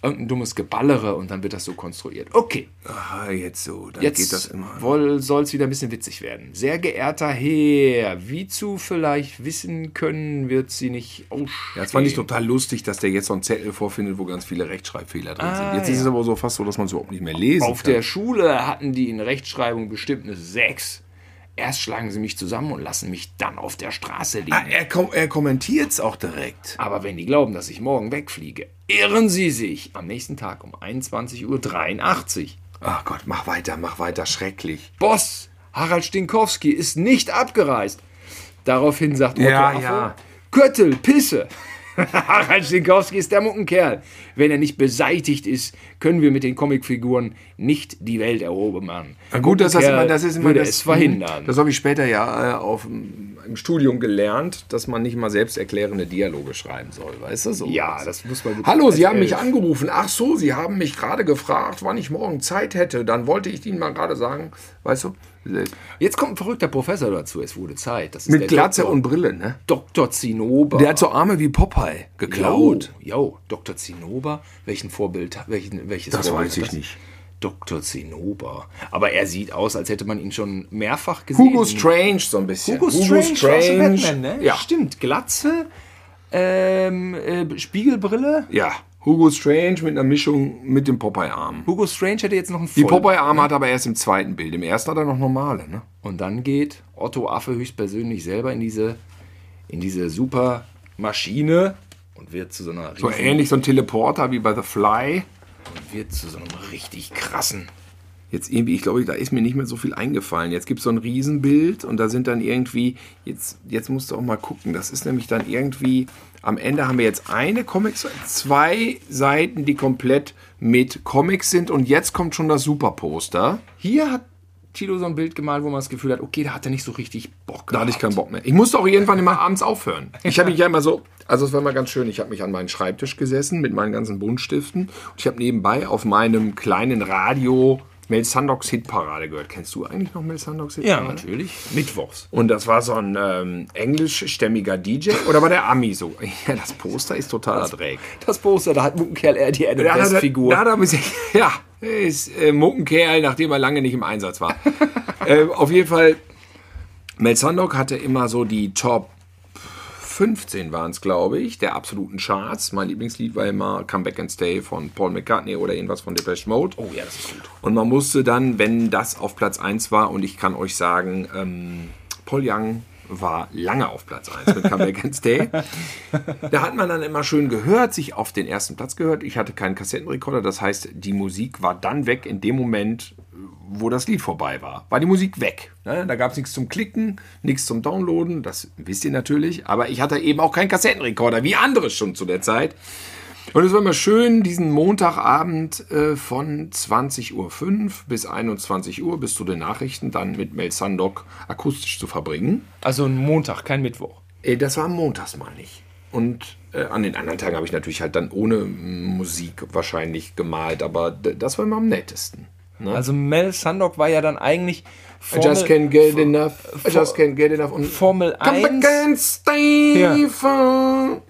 irgendein dummes Geballere und dann wird das so konstruiert. Okay, Aha, jetzt so. Dann jetzt geht das immer. soll es wieder ein bisschen witzig werden. Sehr geehrter Herr, wie zu vielleicht wissen können, wird sie nicht ausstehen. Ja, das fand ich total lustig, dass der jetzt so einen Zettel vorfindet, wo ganz viele Rechtschreibfehler drin Ah, sind. Jetzt ist ja. es aber so fast so, dass man es überhaupt nicht mehr lesen Auf kann. der Schule hatten die in Rechtschreibung bestimmt eine 6. Erst schlagen sie mich zusammen und lassen mich dann auf der Straße liegen. ah, er, kom er kommentiert es auch direkt. Aber wenn die glauben, dass ich morgen wegfliege, irren sie sich. Am nächsten Tag um 21.83 Uhr. Ach Gott, mach weiter, mach weiter, schrecklich. Boss, Harald Stinkowski ist nicht abgereist. Daraufhin sagt Otto Ja, Affe, ja. Köttel, Pisse. Harald Stinkowski ist der Muckenkerl. Wenn er nicht beseitigt ist, können wir mit den Comicfiguren nicht die Welt erobern. Na gut, das, immer, das ist immer würde das, es verhindern. Das habe ich später ja äh, auf, im Studium gelernt, dass man nicht mal selbsterklärende Dialoge schreiben soll, weißt du? So. ja, das muss man Hallo, Sie haben mich angerufen. Ach so, Sie haben mich gerade gefragt, wann ich morgen Zeit hätte. Dann wollte ich Ihnen mal gerade sagen, weißt du, Jetzt kommt ein verrückter Professor dazu. Es wurde Zeit. Das ist mit der Glatze Doktor, und Brille, ne? Dr. Zinnober. Der hat so Arme wie Popeye geklaut. Jo, Dr. Zinnober. Welchen Vorbild, welchen, welches Das Vorbild weiß ich nicht. Dr. Zinnober. Aber er sieht aus, als hätte man ihn schon mehrfach gesehen. Hugo Strange so ein bisschen. Hugo Strange, aus dem Batman, ne? Ja. Stimmt, Glatze, ähm, äh, Spiegelbrille. Ja, Hugo Strange mit einer Mischung mit dem Popeye-Arm. Hugo Strange hätte jetzt noch einen Die Voll- Popeye-Arme hat er aber erst im zweiten Bild. Im ersten hat er noch normale, ne? Und dann geht Otto Affe höchstpersönlich selber in diese, in diese super Maschine und wird zu so einer So ähnlich so ein Teleporter wie bei The Fly. und wird zu so einem richtig krassen. Jetzt irgendwie, ich glaube, da ist mir nicht mehr so viel eingefallen. Jetzt gibt es so ein Riesenbild und da sind dann irgendwie, jetzt, jetzt musst du auch mal gucken, das ist nämlich dann irgendwie, am Ende haben wir jetzt eine Comics, zwei Seiten, die komplett mit Comics sind und jetzt kommt schon das Superposter. Hier hat Tilo so ein Bild gemalt, wo man das Gefühl hat, okay, da hat er nicht so richtig Bock. Da hatte ich keinen Bock mehr. Ich musste auch irgendwann immer abends aufhören. Ich habe mich ja immer so, also es war immer ganz schön, ich habe mich an meinen Schreibtisch gesessen mit meinen ganzen Buntstiften und ich habe nebenbei auf meinem kleinen Radio Mel Sandoks Hitparade gehört. Kennst du eigentlich noch Mel Sandoks Ja, Hitparade? natürlich. Mittwochs. Und das war so ein ähm, englischstämmiger DJ oder war der Ami so? Ja, das Poster ist totaler Dreck. Das Poster, da hat Muckenkerl eher die Adam Da hat er- West-Figur. Da ein bisschen, ja, ist äh, Muckenkerl, nachdem er lange nicht im Einsatz war. äh, auf jeden Fall, Mel Sandok hatte immer so die Top 15 waren es, glaube ich, der absoluten Charts. Mein Lieblingslied war immer Come Back and Stay von Paul McCartney oder irgendwas von Depeche Mode. Oh ja, das ist gut. Und man musste dann, wenn das auf Platz 1 war, und ich kann euch sagen, ähm, Paul Young war lange auf Platz 1 mit Come Back and Stay. Da hat man dann immer schön gehört, sich auf den ersten Platz gehört. Ich hatte keinen Kassettenrekorder, das heißt, die Musik war dann weg in dem Moment, wo das Lied vorbei war. War die Musik weg. Ne? Da gab es nichts zum Klicken, nichts zum Downloaden, das wisst ihr natürlich. Aber ich hatte eben auch keinen Kassettenrekorder, wie andere schon zu der Zeit. Und es war immer schön, diesen Montagabend äh, von 20.05 Uhr bis 21 Uhr bis zu den Nachrichten dann mit Mel Sandok akustisch zu verbringen. Also ein Montag, kein Mittwoch. Äh, das war montags mal nicht. Und äh, an den anderen Tagen habe ich natürlich halt dann ohne Musik wahrscheinlich gemalt, aber das war immer am nettesten. Ne? Also Mel Sandok war ja dann eigentlich I just can't get enough. I just can't get enough. Und Formel Come 1. back and stay Ja.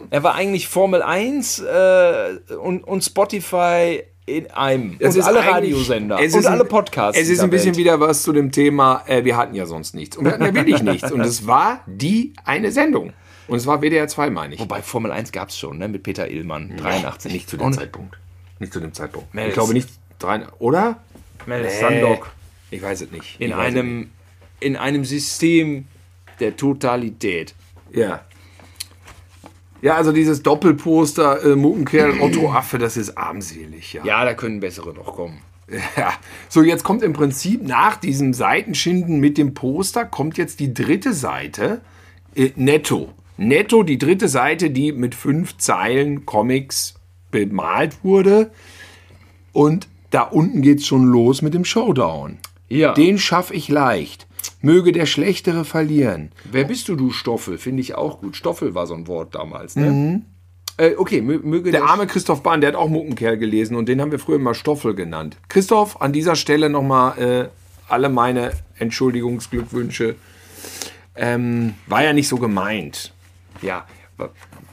Er war eigentlich Formel 1 äh, und, und Spotify in einem. Es und ist alle Radiosender. es Und ist alle ein- Podcasts. Es ist ein bisschen Welt. wieder was zu dem Thema, äh, wir hatten ja sonst nichts. Und wir hatten ja wirklich nichts. Und es war die eine Sendung. Und es war WDR 2, meine ich. Wobei Formel 1 gab es schon, ne? Mit Peter Illmann, 83. Nicht zu dem Und Zeitpunkt. Nicht zu dem Zeitpunkt. Mel ich glaube nicht. Drei, oder? Mel Nee. Sandok. Ich weiß es nicht. In ich einem, in einem System der Totalität. nicht. Ja. Ja, also dieses Doppelposter, äh, Muckenkerl, Otto Affe, das ist armselig, ja. Ja, da können bessere noch kommen. Ja, so jetzt kommt im Prinzip nach diesem Seitenschinden mit dem Poster, kommt jetzt die dritte Seite, äh, netto. Netto die dritte Seite, die mit fünf Zeilen Comics bemalt wurde. Und da unten geht's schon los mit dem Showdown. Ja. Den schaffe ich leicht. Möge der Schlechtere verlieren. Wer bist du, du Stoffel? Finde ich auch gut. Stoffel war so ein Wort damals, ne? Äh, okay, mö- möge Mhm. Der arme Christoph Bahn, der hat auch Muckenkerl gelesen und den haben wir früher immer Stoffel genannt. Christoph, an dieser Stelle nochmal äh, alle meine Entschuldigungsglückwünsche. Ähm, war ja nicht so gemeint. Ja,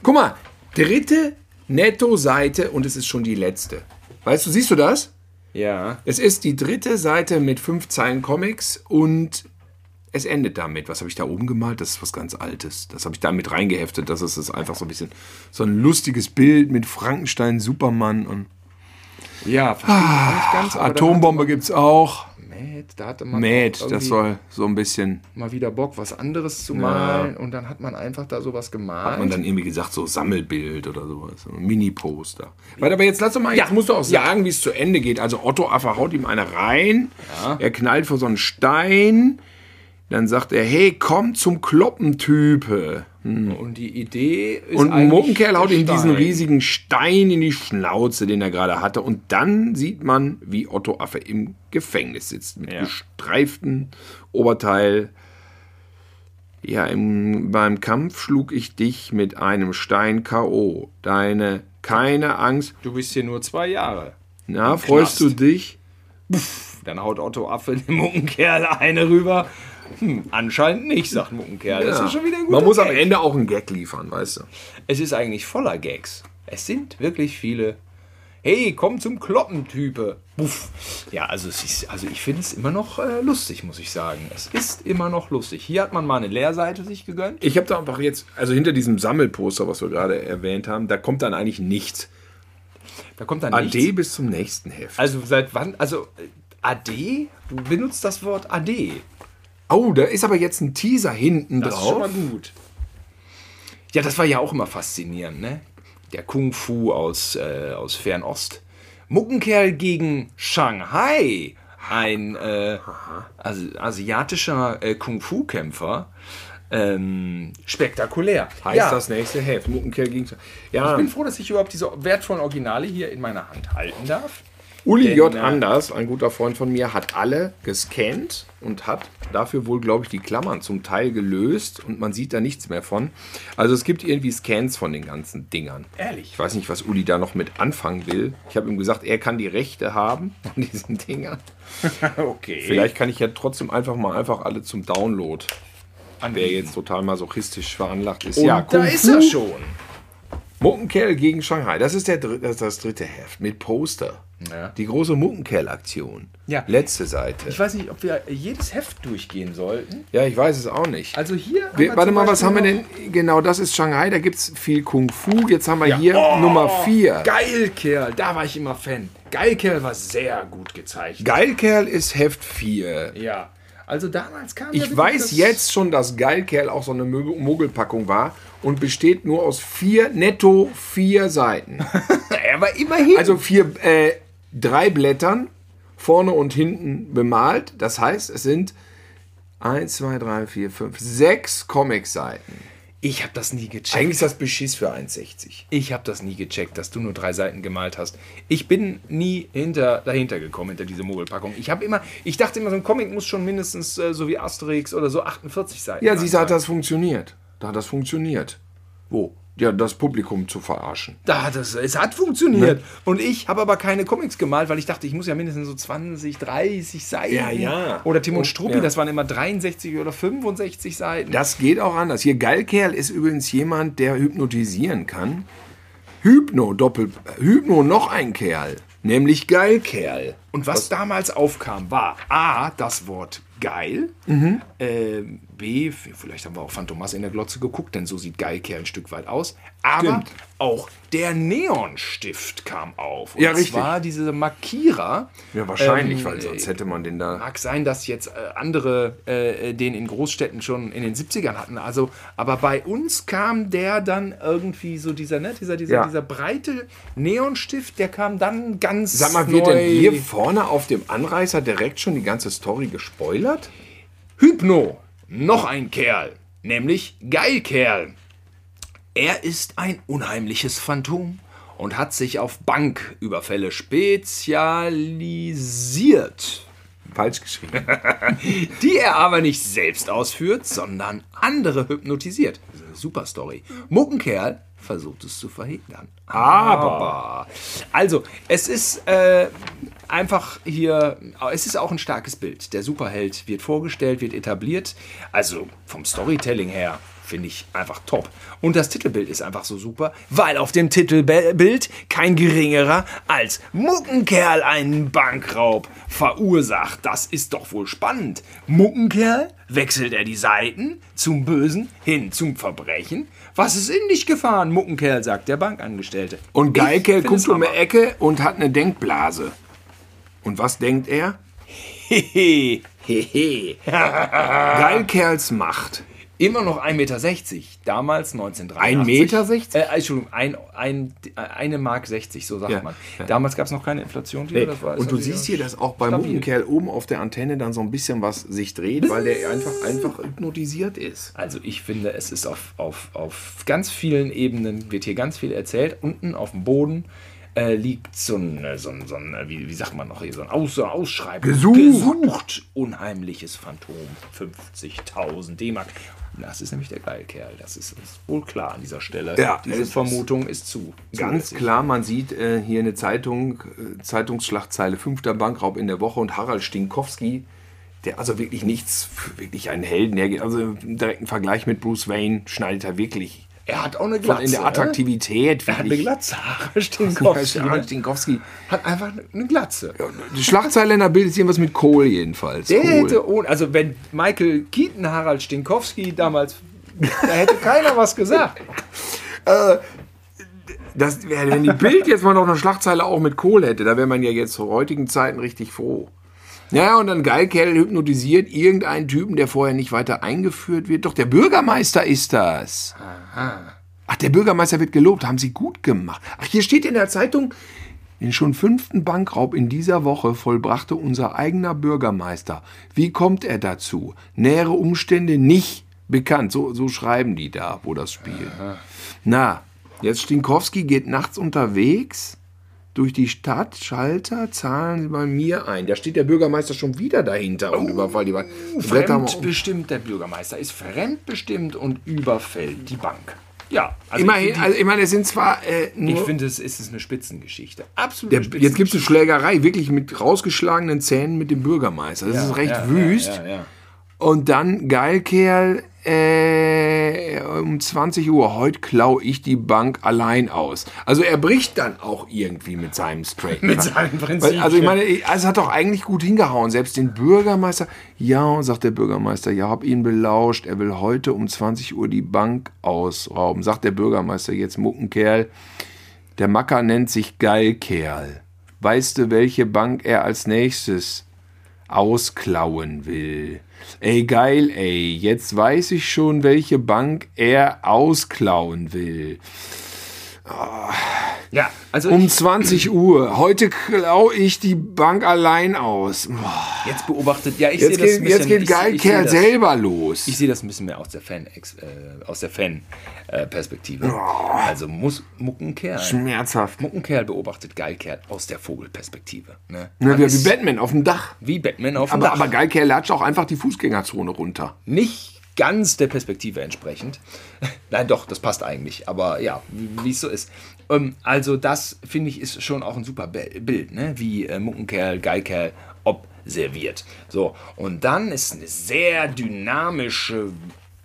Guck mal, dritte Netto-Seite und es ist schon die letzte. Weißt du, siehst du das? Ja. Es ist die dritte Seite mit fünf Zeilen Comics und es endet damit. Was habe ich da oben gemalt? Das ist was ganz Altes. Das habe ich da mit reingeheftet. Das ist, einfach so ein bisschen so ein lustiges Bild mit Frankenstein, Superman und Ja, verstehe ich nicht ganz. Atombombe gibt es auch. Da hatte, Mad, da hatte man auch das soll so ein bisschen, mal wieder Bock, was anderes zu malen. Und dann hat man einfach da sowas gemalt. hat man dann irgendwie gesagt, so Sammelbild oder sowas. Mini-Poster. Warte, aber jetzt lass doch mal, jetzt musst du auch sagen, wie es zu Ende geht. Also Otto Affe haut ihm eine rein. Er knallt vor so einen Stein. Dann sagt er, hey, komm zum Kloppentype. und die Idee ist Und eigentlich Mockenkerl haut ihm diesen riesigen Stein in die Schnauze, den er gerade hatte. Und dann sieht man, wie Otto Affe im Gefängnis sitzt. Mit Ja. gestreiften Oberteil. Ja, im, beim Kampf schlug ich dich mit einem Stein K.O. Deine keine Angst. Du bist hier nur zwei Jahre. Na, freust du dich? Dann haut Otto Affe dem Muckenkerl eine rüber. Hm, anscheinend nicht, sagt Muckenkerl. Das Ja. ist schon wieder guter Man muss am Gag. Ende auch einen Gag liefern, weißt du. Es ist eigentlich voller Gags. Es sind wirklich viele. Hey, komm zum Kloppen-Type. Buff. Ja, also, ist, also ich finde es immer noch äh, lustig, muss ich sagen. Es ist immer noch lustig. Hier hat man mal eine Leerseite sich gegönnt. Ich habe da einfach jetzt, also hinter diesem Sammelposter, was wir gerade erwähnt haben, da kommt dann eigentlich nichts. Da kommt dann AD nichts. bis zum nächsten Heft. Also seit wann? Also äh, AD? Du benutzt das Wort AD. Oh, da ist aber jetzt ein Teaser hinten Das ist drauf. schon mal gut. Ja, das war ja auch immer faszinierend, ne? Der Kung Fu aus, äh, aus Fernost. Muckenkerl gegen Shanghai. Ein äh, asi asiatischer äh, Kung Fu-Kämpfer. Ähm, spektakulär. heißt ja, das nächste Heft. Muckenkerl gegen. Ich Ja, bin froh, dass ich überhaupt diese wertvollen Originale hier in meiner Hand halten darf. Uli J. äh, Anders, ein guter Freund von mir, hat alle gescannt und hat dafür wohl, glaube ich, die Klammern zum Teil gelöst und man sieht da nichts mehr von. Also es gibt irgendwie Scans von den ganzen Dingern. Ehrlich. Ich weiß nicht, was Uli da noch mit anfangen will. Ich habe ihm gesagt, er kann die Rechte haben an diesen Dingern. Okay. Vielleicht kann ich ja trotzdem einfach mal einfach alle zum Download. Wer jetzt total masochistisch veranlagt ist. Und ja, da ist er schon. Muckenkerl gegen Shanghai. Das ist der das, ist das dritte Heft mit Poster. Ja. Die große Muckenkerl-Aktion. Ja. Letzte Seite. Ich weiß nicht, ob wir jedes Heft durchgehen sollten. ja, ich weiß es auch nicht. Also hier. haben Wir, warte mal, was haben wir denn? Genau, das ist Shanghai. Da gibt es viel Kung Fu. Jetzt haben wir Ja. hier Oh, Nummer 4. Geil, Kerl. Da war ich immer Fan. Geil, Kerl war sehr gut gezeichnet. Geilkerl ist Heft 4. Ja. Also damals kam Ich weiß jetzt schon, dass Geilkerl auch so eine Mogelpackung war und besteht nur aus vier, netto vier Seiten. Aber immerhin. Also vier, äh, drei Blättern, vorne und hinten bemalt. Das heißt, es sind 1, 2, 3, 4, 5, 6 Comic-Seiten. ich habe das nie gecheckt. Eigentlich ist das Beschiss für 1,60. Ich habe das nie gecheckt, dass du nur drei Seiten gemalt hast. Ich bin nie hinter, dahinter gekommen, hinter diese Mogelpackung. Ich habe immer, ich dachte immer, so ein Comic muss schon mindestens äh, so wie Asterix oder so 48 Seiten Ja, sie hat das funktioniert. Da hat das funktioniert. Wo? Ja, das Publikum zu verarschen. Da hat es, es hat funktioniert. Ne? Und ich habe aber keine Comics gemalt, weil ich dachte, ich muss ja mindestens so 20, 30 Seiten. Ja, ja. Oder Tim und Und- Struppi, ja. das waren immer 63 oder 65 Seiten. Das geht auch anders. Hier, Geilkerl ist übrigens jemand, der hypnotisieren kann. Hypno, Doppel, Hypno noch ein Kerl. Nämlich Geilkerl. Und was, damals aufkam, war A, das Wort geil, Mhm. äh, B, vielleicht haben wir auch Phantomas in der Glotze geguckt, denn so sieht Geilkerl ein Stück weit aus, aber Stimmt. auch der Neonstift kam auf. Und Ja, richtig. zwar diese Markierer. Ja, wahrscheinlich, ähm, weil sonst hätte man den da. Mag sein, dass jetzt äh, andere äh, den in Großstädten schon in den 70ern hatten. Also, aber bei uns kam der dann irgendwie so dieser, ne, dieser, dieser, Ja. dieser breite Neonstift, der kam dann ganz Sag mal, wird denn hier vorne auf dem Anreißer direkt schon die ganze Story gespoilert? Hypno, noch ein Kerl, nämlich Geilkerl. Er ist ein unheimliches Phantom und hat sich auf Banküberfälle spezialisiert, Falsch geschrieben. die er aber nicht selbst ausführt, sondern andere hypnotisiert. Das ist eine super Story. Muckenkerl versucht es zu verhindern. Aber. Also, es ist äh, einfach hier, es ist auch ein starkes Bild. Der Superheld wird vorgestellt, wird etabliert. Also vom Storytelling her finde ich einfach top. Und das Titelbild ist einfach so super, weil auf dem Titelbild kein geringerer als Muckenkerl einen Bankraub verursacht. Das ist doch wohl spannend. Muckenkerl wechselt er die Seiten zum Bösen hin zum Verbrechen. Was ist in dich gefahren, Muckenkerl, sagt der Bankangestellte. Und Geilkerl guckt um die. Ecke und hat eine Denkblase. Und was denkt er? Hehe. Hehe. Geilkerls Macht. Immer noch 1,60 Meter. Damals 1983. 1,60 Meter? Äh, Entschuldigung, ein, ein, eine Mark 60, so sagt Ja, man. ja. Damals gab es noch keine Inflation. War- Und du das siehst hier, dass auch bei stabil. Muckenkerl oben auf der Antenne dann so ein bisschen was sich dreht, weil der einfach, einfach hypnotisiert ist. Also ich finde, es ist auf, auf, auf ganz vielen Ebenen, wird hier ganz viel erzählt. Unten auf dem Boden äh, liegt so ein, äh, so ein, so ein äh, wie, wie sagt man noch hier, so ein Aus, Ausschreibung. Gesucht. Gesucht. Unheimliches Phantom. 50.000 D-Mark. Das ist nämlich der Geilkerl. Das ist, ist wohl klar an dieser Stelle. Ja, Diese Vermutung ist zu. Ganz zulässig. klar, man sieht äh, hier eine Zeitung, äh, Zeitungsschlagzeile, fünfter Bankraub in der Woche und Harald Stinkowski, der also wirklich nichts, wirklich einen Helden, der, also im direkten Vergleich mit Bruce Wayne schneidet er wirklich Er hat auch eine Glatze. in der ne? Attraktivität. Er hat eine. Glatze. Harald Ja, Stinkowski. Harald ne? Stinkowski. Hat einfach eine Glatze. Die Schlagzeile in der Bild ist irgendwas mit Kohl jedenfalls. Der Kohl. hätte ohne, also wenn Michael Keaton Harald Stinkowski damals, da hätte keiner was gesagt. Das wär, wenn die Bild jetzt mal noch eine Schlagzeile auch mit Kohl hätte, da wäre man ja jetzt zu heutigen Zeiten richtig froh. Ja, und dann Geilkerl hypnotisiert irgendeinen Typen, der vorher nicht weiter eingeführt wird. Doch der Bürgermeister ist das. Ach, der Bürgermeister wird gelobt. Haben sie gut gemacht. Ach, hier steht in der Zeitung, den schon fünften Bankraub in dieser Woche vollbrachte unser eigener Bürgermeister. Wie kommt er dazu? Nähere Umstände nicht bekannt. So, so schreiben die da, wo das spielt. Na, jetzt Stinkowski geht nachts unterwegs durch die Stadt. Schalter, zahlen Sie bei mir ein. Da steht der Bürgermeister schon wieder dahinter und überfallt die Bank. Fremdbestimmt, der Bürgermeister ist fremdbestimmt und überfällt die Bank. Ja, also Immerhin, ich finde, also ich meine, es sind zwar äh, die- ich finde es ist eine Spitzengeschichte. Absolut. Jetzt gibt es eine Schlägerei, wirklich mit rausgeschlagenen Zähnen mit dem Bürgermeister. Das ist recht wüst. Ja, ja. Und dann, Geilkerl, äh, um 20 Uhr, heute klau ich die Bank allein aus. Also er bricht dann auch irgendwie mit seinem Straight. Mit seinem Prinzip. Also ich meine, also es hat doch eigentlich gut hingehauen. Selbst den Bürgermeister, ja, sagt der Bürgermeister, ja, hab ihn belauscht. Er will heute um 20 Uhr die Bank ausrauben. Sagt der Bürgermeister jetzt, Muckenkerl, der Macker nennt sich Geilkerl. Weißt du, welche Bank er als nächstes ausklauen will? Ey, geil, ey, jetzt weiß ich schon, welche Bank er ausklauen will. Ja, also Um ich, 20 Uhr. Heute klau ich die Bank allein aus. Boah, jetzt beobachtet, ja, ich Jetzt sehe das geht, ein bisschen, jetzt geht ich, ich sehe Geilkerl selber los. Ich sehe das ein bisschen mehr aus der Fan, äh, aus der Fan-Perspektive. Also muss Muckenkerl. Schmerzhaft. Muckenkerl beobachtet Geilkerl aus der Vogelperspektive. Ne? Man wie, wie Batman auf dem Dach. wie Batman auf dem Aber, Dach. aber Geilkerl latscht auch einfach die Fußgängerzone runter. Nicht ganz der Perspektive entsprechend. Nein, doch, das passt eigentlich. Aber ja, wie es so ist. Ähm, also das, finde ich, ist schon auch ein super Bild, ne? wie äh, Muckenkerl, Geilkerl observiert. So, und dann ist eine sehr dynamische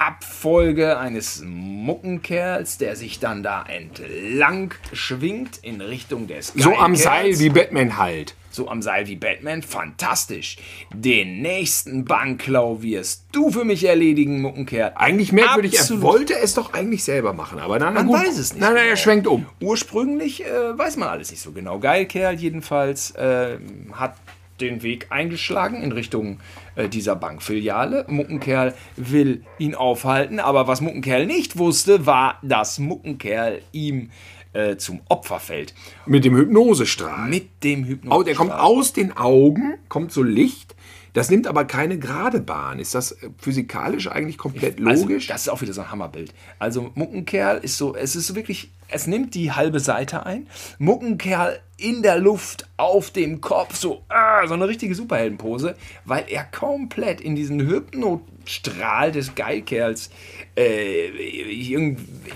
Abfolge eines Muckenkerls, der sich dann da entlang schwingt in Richtung des So am. Seil wie Batman halt. So am Seil wie Batman, fantastisch. Den nächsten Bankklau wirst du für mich erledigen, Muckenkerl. Eigentlich merkwürdig, Absolut. er wollte es doch eigentlich selber machen. Aber dann, Man gut. weiß es nicht Nein, nein, er genau. schwenkt um. Ursprünglich äh, weiß man alles nicht so genau. Geilkerl jedenfalls äh, hat den Weg eingeschlagen in Richtung äh, dieser Bankfiliale. Muckenkerl will ihn aufhalten, aber was Muckenkerl nicht wusste, war, dass Muckenkerl ihm äh, zum Opfer fällt. Mit dem Hypnosestrahl. Mit dem Hypnose. Oh, der kommt aus den Augen, kommt so Licht. Das nimmt aber keine gerade Bahn. Ist das äh, physikalisch eigentlich komplett logisch? Also, das ist auch wieder so ein Hammerbild. Also Muckenkerl ist so, es ist so wirklich, es nimmt die halbe Seite ein. Muckenkerl in der Luft, auf dem Kopf, so, ah, so eine richtige Superheldenpose, weil er komplett in diesen Hypnostrahl des Geilkerls äh,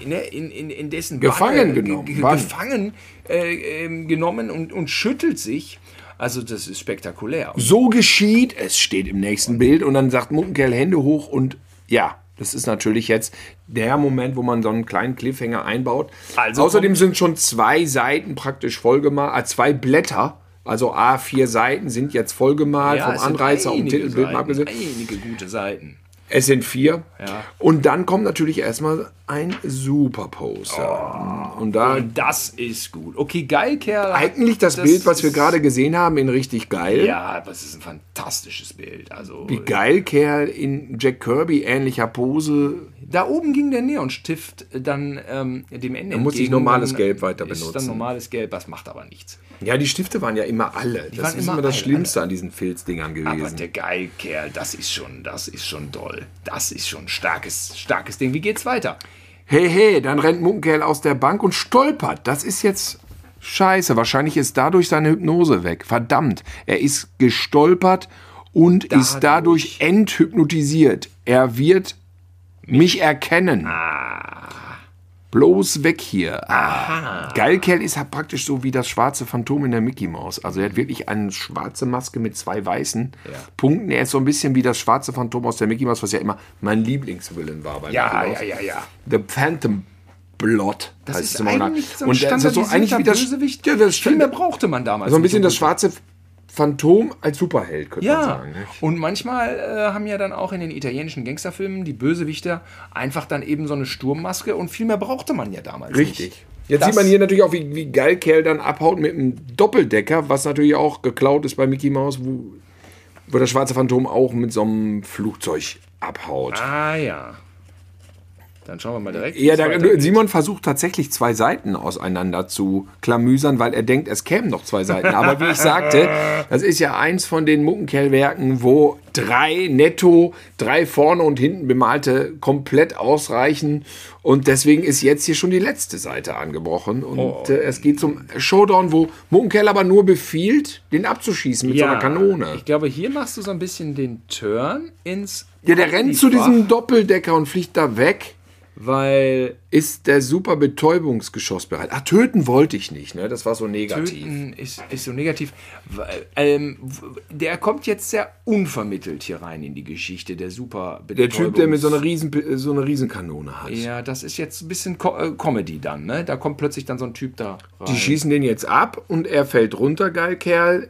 ne, in, in, in dessen Gefangen Bange, genommen, gefangen äh, ähm, genommen und, und schüttelt sich. Also das ist spektakulär. so geschieht, es steht im nächsten Bild und dann sagt Muckenkerl Hände hoch und ja, das ist natürlich jetzt der Moment, wo man so einen kleinen Cliffhanger einbaut. Also Außerdem sind schon zwei Seiten praktisch vollgemalt, äh, zwei Blätter, also A4 Seiten sind jetzt vollgemalt Ja, vom Anreißer und Titelbild abgesehen. Einige gute Seiten. Es sind vier. Ja. Und dann kommt natürlich erstmal ein Superposter. und da Und das ist gut. Okay, geil, Kerl. eigentlich das, Bild, was wir ist- gerade gesehen haben, in richtig geil. Ja, das ist ein fantastisches Bild. Also Wie geil Kerl in Jack Kirby ähnlicher Pose. da oben ging der Neonstift dann ähm, dem Ende. Da musste ich normales Gelb weiter Ist benutzen. dann normales Gelb, das macht aber nichts. Ja, die Stifte waren ja immer alle. Das waren ist immer immer das alle, Schlimmste an diesen Filzdingern Aber gewesen. der Geilkerl, das ist schon, das ist schon toll. Das ist schon ein starkes, starkes Ding. Wie geht's weiter? Hey, hey, dann rennt Muckenkerl aus der Bank und stolpert. Das ist jetzt scheiße. Wahrscheinlich ist dadurch seine Hypnose weg. Verdammt. Er ist gestolpert und ist dadurch enthypnotisiert. Er wird mich erkennen. Bloß weg hier. Ah. Geilkerl ist halt praktisch so wie das schwarze Phantom in der Mickey Maus. Also er hat wirklich eine schwarze Maske mit zwei weißen Punkten. Er ist so ein bisschen wie das schwarze Phantom aus der Mickey Maus, was ja immer mein Lieblingswillen war bei Ja, Mickey Mouse. ja, ja, ja. The Phantom Blot. Das heißt ist eigentlich so ein Und das ist so eigentlich wie das, Bösewicht. ja, das Viel mehr brauchte man damals. so ein bisschen das schwarze Phantom als Superheld, könnte man Ja, sagen. ne? und manchmal äh, haben ja dann auch in den italienischen Gangsterfilmen die Bösewichter einfach dann eben so eine Sturmmaske und viel mehr brauchte man ja damals Richtig. nicht. Jetzt Das- sieht man hier natürlich auch, wie, wie geil Kerl dann abhaut mit einem Doppeldecker, was natürlich auch geklaut ist bei Mickey Mouse, wo, wo das schwarze Phantom auch mit so einem Flugzeug abhaut. Ah ja. Dann schauen wir mal direkt. Ja, da. Simon versucht tatsächlich zwei Seiten auseinander zu klamüsern, weil er denkt, es kämen noch zwei Seiten. Aber wie ich sagte, das ist ja eins von den Muckenkerlwerken, wo drei netto, drei vorne und hinten bemalte komplett ausreichen. Und deswegen ist jetzt hier schon die letzte Seite angebrochen. Und äh, es geht zum Showdown, wo Muckenkerl aber nur befiehlt, den abzuschießen mit so einer Kanone. Ich glaube, hier machst du so ein bisschen den Turn ins. Ja, der rennt zu diesem Doppeldecker und fliegt da weg. Weil Ist der super Betäubungsgeschoss bereit? Ach, töten wollte ich nicht, ne? Das war so negativ. Töten ist, ist so negativ. Weil, ähm, der kommt jetzt sehr unvermittelt hier rein in die Geschichte, der super Der Typ, der mit so einer, Riesen, so einer Riesenkanone hat. Ja, das ist jetzt ein bisschen Co äh, Comedy dann, ne? Da kommt plötzlich dann so ein Typ da rein. Die schießen den jetzt ab und er fällt runter, geil Kerl.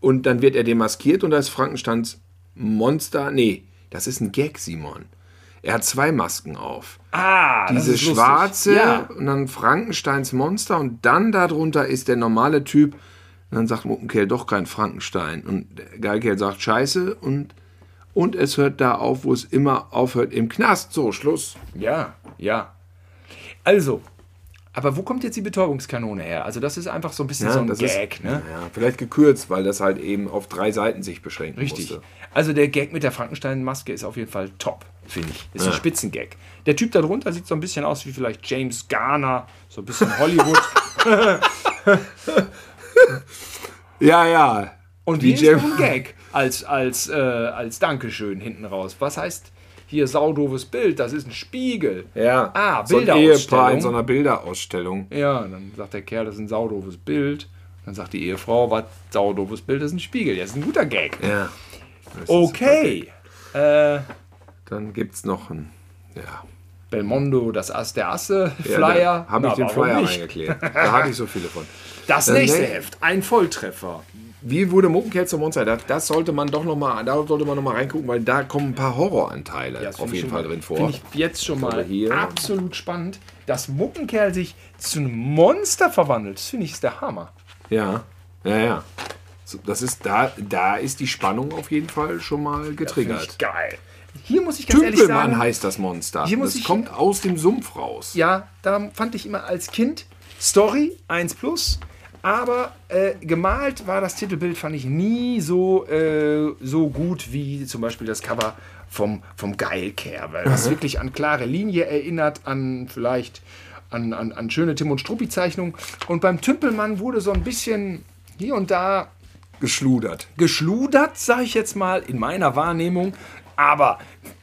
Und dann wird er demaskiert und da ist Frankensteins Monster. Nee, das ist ein Gag, Simon. Er hat zwei Masken auf. ah, das Diese ist lustig. schwarze Ja. und dann Frankensteins Monster und dann darunter ist der normale Typ. Und dann sagt Muckenkerl doch kein Frankenstein. Und Geilkerl sagt Scheiße und, und es hört da auf, wo es immer aufhört, im Knast. So, Schluss. Ja, ja. Also, aber wo kommt jetzt die Betäubungskanone her? Also, das ist einfach so ein bisschen so ein das Gag, ist, ne? Ja, vielleicht gekürzt, weil das halt eben auf drei Seiten sich beschränken Richtig. musste. Also der Gag mit der Frankenstein-Maske ist auf jeden Fall top, finde ich. Ist ein Ja. Spitzengag. Der Typ da drunter sieht so ein bisschen aus wie vielleicht James Garner, so ein bisschen Hollywood. Ja, ja. Und Wie ist ein Gag als, als, äh, als Dankeschön hinten raus. Was heißt hier saudoves Bild? Das ist ein Spiegel. Ja, Ah, so ein Bilderausstellung. Ehepaar in so einer Bilderausstellung. Ja, dann sagt der Kerl, das ist ein saudoves Bild. Dann sagt die Ehefrau, was saudoves Bild, das ist ein Spiegel. Das ist ein guter Gag. Ja. Okay. Äh, Dann gibt's noch ein. Ja. Belmondo, das Ass der Asse, Ja, Flyer. da Habe ich den Flyer nicht? reingeklebt. Da hatte ich so viele von. Das Äh, nächste. Heft, ein Volltreffer. Wie wurde Muckenkerl zum Monster? Das, das sollte man doch noch mal, da sollte man noch mal reingucken, weil da kommen ein paar Horroranteile Das auf jeden Fall mal- drin vor. Finde ich jetzt schon mal hier. absolut spannend, dass Muckenkerl sich zu einem Monster verwandelt. Das finde ich ist der Hammer. Ja, ja, ja. Das ist da, da ist die Spannung auf jeden Fall schon mal getriggert. ich geil. Hier muss ich ganz ehrlich Tümpelmann sagen, heißt das Monster. Hier muss das ich- kommt aus dem Sumpf raus. ja, da fand ich immer als Kind Story 1 plus. Aber äh, gemalt war das Titelbild, fand ich nie so, äh, so gut wie zum Beispiel das Cover vom, vom Geilker, weil das wirklich an klare Linie erinnert, an vielleicht an, an, an schöne Tim und Struppi-Zeichnungen. Und beim Tümpelmann wurde so ein bisschen hier und da Geschludert. geschludert, sage ich jetzt mal, in meiner Wahrnehmung. Aber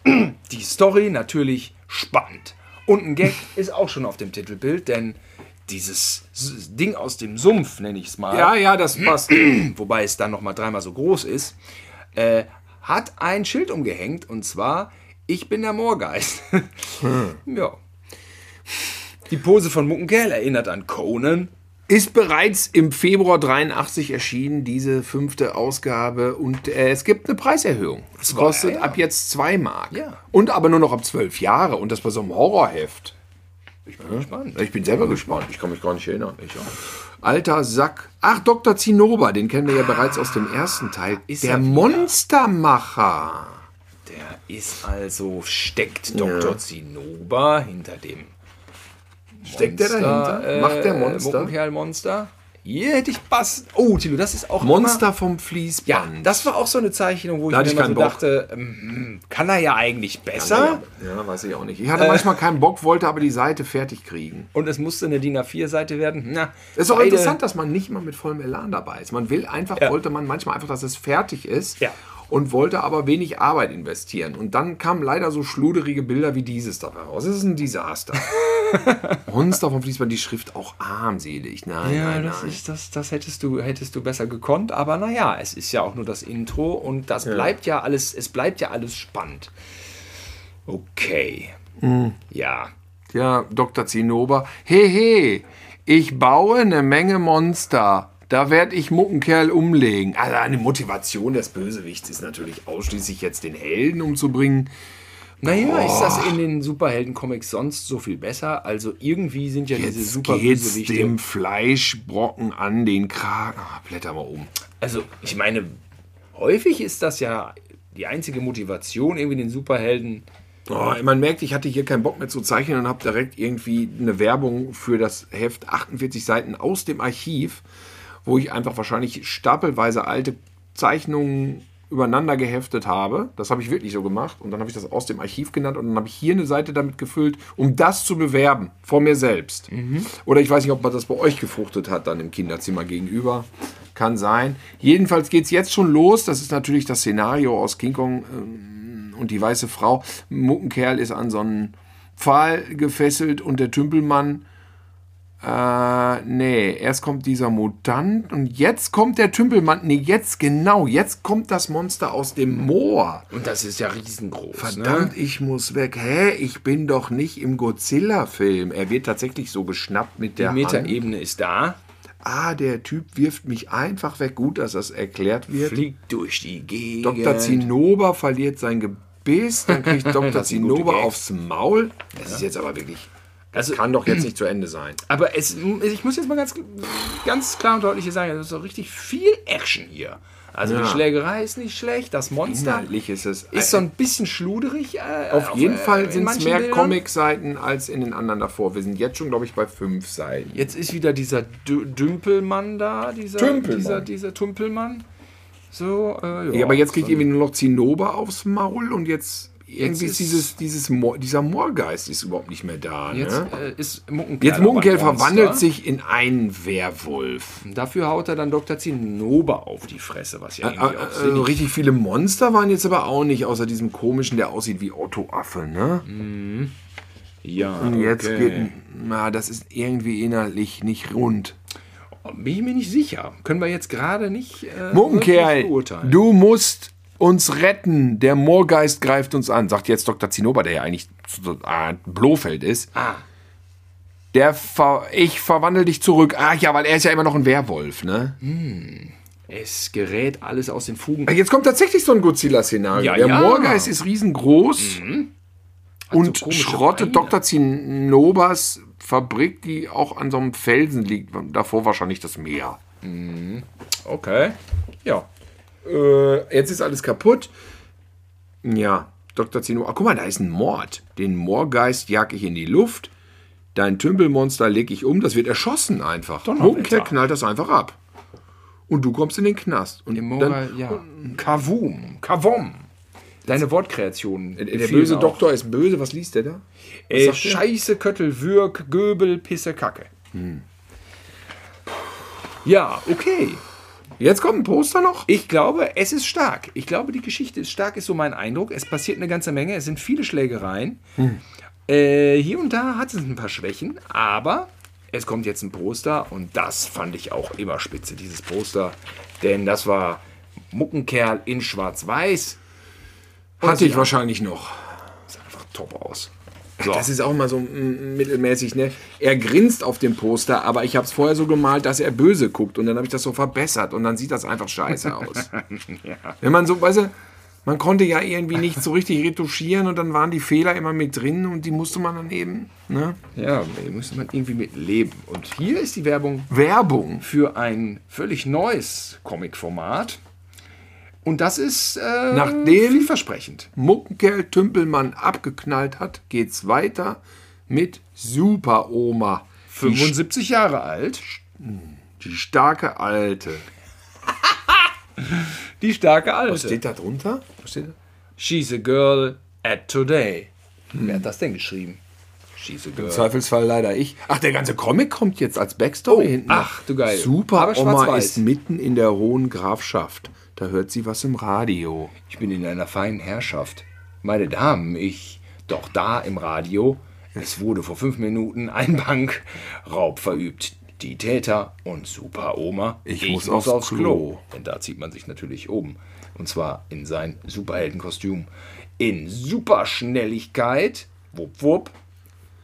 die Story natürlich spannend. Und ein Gag ist auch schon auf dem Titelbild, denn dieses Ding aus dem Sumpf, nenne ich es mal, Ja, ja, das passt. wobei es dann noch mal dreimal so groß ist, äh, hat ein Schild umgehängt und zwar Ich bin der Moorgeist. ja. Die Pose von Muckenkerl erinnert an Conan. Ist bereits im Februar 83 erschienen, diese fünfte Ausgabe. Und äh, es gibt eine Preiserhöhung. Es kostet ja. ab jetzt 2 Mark. Ja. Und aber nur noch ab 12 Jahre. Und das bei so einem Horrorheft. Ich bin gespannt. Ich bin selber gespannt. Ich kann mich gar nicht erinnern. Ich auch. Alter Sack. Ach, Dr. Zinnober, den kennen wir ja bereits aus dem ersten Teil. Der er. Monstermacher. Der ist also, steckt Dr. Zinnober hinter dem Steckt der dahinter? Macht der Monster? Muckenkerl-Monster. Hier hätte ich Bass. Oh, Tilo, das ist auch Monster Immer, vom Fließband. ja, das war auch so eine Zeichnung, wo Da ich mir immer so Bock. dachte, ähm, hm, kann er ja eigentlich besser. Ja, weiß ich auch nicht. Ich hatte manchmal keinen Bock, wollte aber die Seite fertig kriegen. Und es musste eine DIN A4-Seite werden. Na, Es ist auch beide- interessant, dass man nicht mal mit vollem Elan dabei ist. Man will einfach, Ja. wollte man manchmal einfach, dass es fertig ist Ja. Und wollte aber wenig Arbeit investieren. Und dann kamen leider so schluderige Bilder wie dieses dabei raus. Es ist ein Desaster. Monster vom Fließband, die Schrift auch armselig. Nein, Ja, nein, das, nein. ist, das, das hättest, du, hättest du besser gekonnt, aber naja, es ist ja auch nur das Intro und das bleibt ja alles, es bleibt ja alles spannend. Okay. Mhm. Ja. Ja, Dr. Zinnober. He, he, ich baue eine Menge Monster. Da werde ich Muckenkerl umlegen. Also eine Motivation des Bösewichts ist natürlich ausschließlich jetzt den Helden umzubringen. Naja, ist das in den Superhelden-Comics sonst so viel besser? Also irgendwie sind ja diese Jetzt super geht's Bösewichte. dem Fleischbrocken an den Kragen. Ah, blätter mal um. Also ich meine, häufig ist das ja die einzige Motivation, irgendwie den Superhelden. Oh, man merkt, ich hatte hier keinen Bock mehr zu zeichnen und habe direkt irgendwie eine Werbung für das Heft 48 Seiten aus dem Archiv, wo ich einfach wahrscheinlich stapelweise alte Zeichnungen übereinander geheftet habe. Das habe ich wirklich so gemacht und dann habe ich das aus dem Archiv genannt und dann habe ich hier eine Seite damit gefüllt, um das zu bewerben vor mir selbst. Oder ich weiß nicht, ob man das bei euch gefruchtet hat, dann im Kinderzimmer gegenüber. Kann sein. Jedenfalls geht es jetzt schon los. Das ist natürlich das Szenario aus King Kong ähm, und die weiße Frau. Muckenkerl ist an so einen Pfahl gefesselt und der Tümpelmann äh, nee, erst kommt dieser Mutant und jetzt kommt der Tümpelmann. Nee, jetzt genau, jetzt kommt das Monster aus dem Moor. Und das ist ja riesengroß. Verdammt, ich muss weg. Hä, ich bin doch nicht im Godzilla-Film. Er wird tatsächlich so geschnappt mit der Die. Metaebene ist da, Ah, der Typ wirft mich einfach weg. Gut, dass das erklärt wird. fliegt durch die Gegend. Dr. Zinnober verliert sein Gebiss, dann kriegt Dr. Zinnober aufs Maul. Das ist jetzt aber wirklich. Das Also- kann doch jetzt nicht zu Ende sein. Aber es, ich muss jetzt mal ganz, ganz klar und deutlich hier sagen, es ist so richtig viel Action hier. Also die Ja. Schlägerei ist nicht schlecht, das Monster Inhaltlich ist es. ist so ein bisschen schluderig. Äh, Auf jeden äh, Fall in sind es mehr. Comic-Seiten als in den anderen davor. Wir sind jetzt schon, glaube ich, bei fünf Seiten. Jetzt ist wieder dieser Dü Dümpelmann da, dieser Tümpelmann. dieser, dieser Tümpelmann. So, äh, Ja, aber jetzt kriegt irgendwie nur noch Zinnober aufs Maul und jetzt, irgendwie ist dieses, dieses Moor, dieser Moorgeist ist überhaupt nicht mehr da. Jetzt ne? äh, ist Muckenkerl. Jetzt Monster. verwandelt sich in einen Werwolf. Dafür haut er dann Dr. Zinnober auf die Fresse, was ja irgendwie auch Also richtig viele Monster waren jetzt aber auch nicht, außer diesem komischen, der aussieht wie Otto Affe, ne? Ja, Und jetzt okay. geht, na, das ist irgendwie innerlich nicht rund. Bin ich mir nicht sicher. Können wir jetzt gerade nicht äh, beurteilen. du musst uns retten. Der Moorgeist greift uns an, sagt jetzt Dr. Zinnober, der ja eigentlich Art Blofeld ist. Ah, Der ver ich verwandle dich zurück. Ach ja, weil er ist ja immer noch ein Werwolf, ne? es gerät alles aus den Fugen. Jetzt kommt tatsächlich so ein Godzilla-Szenario. Ja, der ja. Moorgeist ist riesengroß und so schrottet Beine. Dr. Zinnobers Fabrik, die auch an so einem Felsen liegt. Davor wahrscheinlich das Meer. Okay. Ja. Äh, jetzt ist alles kaputt. Ja, Dr. Zinnober. Ach, guck mal, da ist ein Mord. Den Moorgeist jag ich in die Luft. Dein Tümpelmonster leg ich um. Das wird erschossen einfach. Munkel knallt das einfach ab. Und du kommst in den Knast. Und Mora, dann, ja. Kavum. Kavom. Deine Wortkreationen. der böse Doktor ist böse. Was liest der da? Äh, der? Scheiße, Köttel, Würg, Göbel, Pisse, Kacke. Hm. Ja, okay. Jetzt kommt ein Poster noch. Ich glaube, es ist stark. Ich glaube, die Geschichte ist stark, ist so mein Eindruck. Es passiert eine ganze Menge. Es sind viele Schlägereien. Äh, hier und da hat es ein paar Schwächen, aber es kommt jetzt ein Poster und das fand ich auch immer spitze, dieses Poster. Denn das war Muckenkerl in Schwarz-Weiß. Hatte ich wahrscheinlich noch. Sah einfach top aus. Das ist auch mal so mm, mittelmäßig, ne? Er grinst auf dem Poster, aber ich habe es vorher so gemalt, dass er böse guckt und dann habe ich das so verbessert und dann sieht das einfach scheiße aus. Wenn man so, weißt du, man konnte ja irgendwie nicht so richtig retuschieren und dann waren die Fehler immer mit drin und die musste man dann eben, ne? Ja, da muss man irgendwie mit leben. Und hier ist die Werbung Werbung. für ein völlig neues Comic-Format. Und das ist äh, Nachdem- vielversprechend. Muckenkerl Tümpelmann abgeknallt hat, geht's weiter mit Super Oma. Die, 75 Jahre alt. die starke Alte. Die starke Alte. Steht da drunter? Was steht da? She's a girl at today. Wer hat das denn geschrieben? She's a girl. Zweifelsfall leider ich. Ach, der ganze Comic kommt jetzt als Backstory Oh, hinten. ach, du geil. Super Oma ist mitten in der hohen Grafschaft. Da hört sie was im Radio. Ich bin in einer feinen Herrschaft. Meine Damen, ich. Doch da im Radio. Es wurde vor fünf Minuten ein Bankraub verübt. Die Täter und Super Oma. Ich muss aufs Klo. Denn da zieht man sich natürlich oben. Und zwar in sein Superheldenkostüm. In Superschnelligkeit. Wupp, wupp.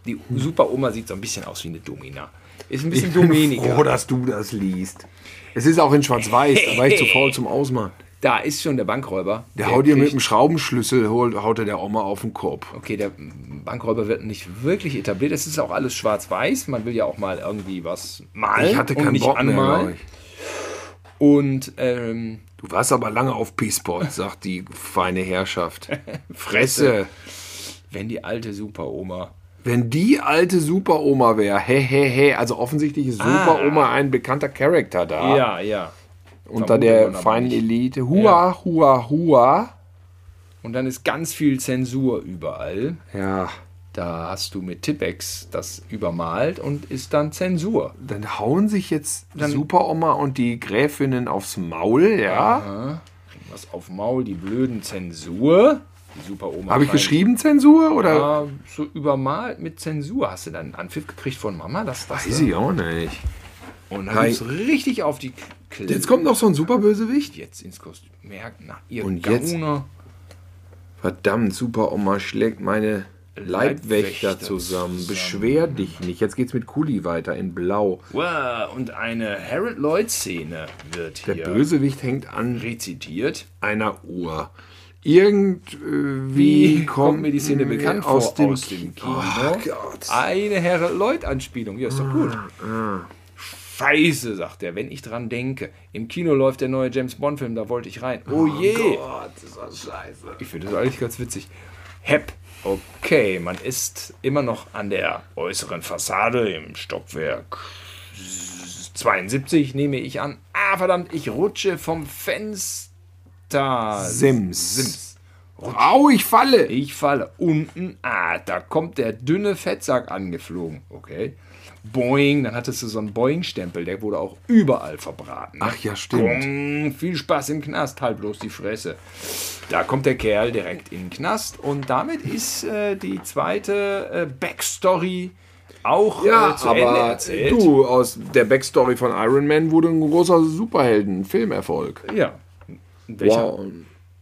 Die Super-Oma sieht so ein bisschen aus wie eine Domina. Ist ein bisschen Dominika. froh, dass du das liest. Es ist auch in Schwarz-Weiß, da war ich zu faul zum Ausmachen. Da ist schon der Bankräuber. Der haut dir mit dem Schraubenschlüssel, holt, haut er der Oma auf den Kopf. Okay, der Bankräuber wird nicht wirklich etabliert. Es ist auch alles schwarz-weiß. Man will ja auch mal irgendwie was malen Ich hatte und keinen nicht Bock mehr, anmalen. ich. Und ähm, Du warst aber lange auf P-Spot, sagt die feine Herrschaft. Fresse. wenn die alte Super-Oma Wenn die alte Super-Oma wäre, hä, hä, hä, also offensichtlich ist Super-Oma ein bekannter Charakter da. Ja, ja. unter der feinen. Elite. Hua, hua, hua. Und dann ist ganz viel Zensur überall. Ja, Da hast du mit Tippex das übermalt und ist dann Zensur. dann hauen sich jetzt Super-Oma und die Gräfinnen aufs Maul, ja. Kriegen was auf Maul, die blöden Zensur. Die Super-Oma. Habe ich geschrieben Zensur oder? Ja, so übermalt mit Zensur. Hast du dann einen Anpfiff gekriegt von Mama? Das, das Weiß ich auch nicht. Und dann gibt's richtig auf die Kle Jetzt kommt noch so ein Superbösewicht. jetzt ins Kostüm. Merkt, na, ihr Und jetzt? Verdammt, Super-Oma schlägt meine Leibwächter Leibwächter zusammen. zusammen. Beschwer dich nicht. Jetzt geht's mit Kuli weiter in Blau. Wow, und eine Harold Lloyd-Szene wird Der hier Bösewicht hängt an rezitiert. einer Uhr. Irgendwie Wie kommt mir die Szene bekannt aus vor dem, aus dem Kino? Oh Gott. Eine Harold Lloyd-Anspielung. Ja, ist doch gut. Scheiße, sagt er, wenn ich dran denke. Im Kino läuft der neue James Bond-Film, da wollte ich rein. Oh, je. Gott, ist das scheiße. Ich finde das eigentlich ganz witzig. Hepp. Okay, man ist immer noch an der äußeren Fassade im Stockwerk 72, nehme ich an. Ah, verdammt, ich rutsche vom Fenster. Sims. Sims. Au, ich falle. Ich falle unten. Ah, da kommt der dünne Fettsack angeflogen. Okay. Boing, dann hattest du so einen Boing-Stempel, der wurde auch überall verbraten. Ach ja, stimmt. Boing, viel Spaß im Knast, halt bloß die Fresse. Da kommt der Kerl direkt in den Knast und damit ist äh, die zweite äh, Backstory auch Ja, äh, zu Ende aber erzählt. du, aus der Backstory von Iron Man wurde ein großer Superhelden-Filmerfolg. Ja. Welcher? Wow.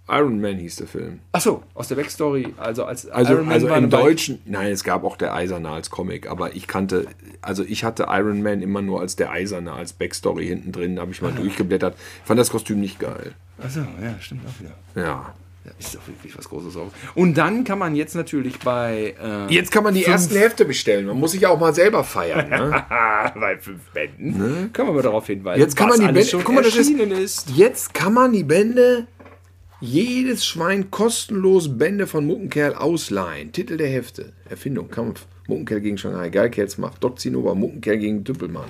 Iron Man hieß der Film. Achso, aus der Backstory, also als Also, Iron Man also war im. Deutschen, nein, es gab auch der Eiserne als Comic, aber ich kannte, also ich hatte Iron Man immer nur als der Eiserne, als Backstory hinten drin, da habe ich mal durchgeblättert. Fand das Kostüm nicht geil. Achso, ja, stimmt auch wieder. Ja. Ist doch wirklich was Großes auch. Und dann kann man jetzt natürlich bei. Äh, Jetzt kann man die ersten Hefte bestellen. Man muss sich ja auch mal selber feiern. Ne? bei fünf Bänden. Können wir mal darauf hinweisen. Jetzt kann man die Bände- guck mal, das ist- ist. Jetzt kann man die Bände, jedes Schwein kostenlos Bände von Muckenkerl ausleihen. Titel der Hefte. Erfindung, Kampf. Muckenkerl gegen Shanghai. Geilkerls macht. Doc Zinnober. Muckenkerl gegen Düppelmann.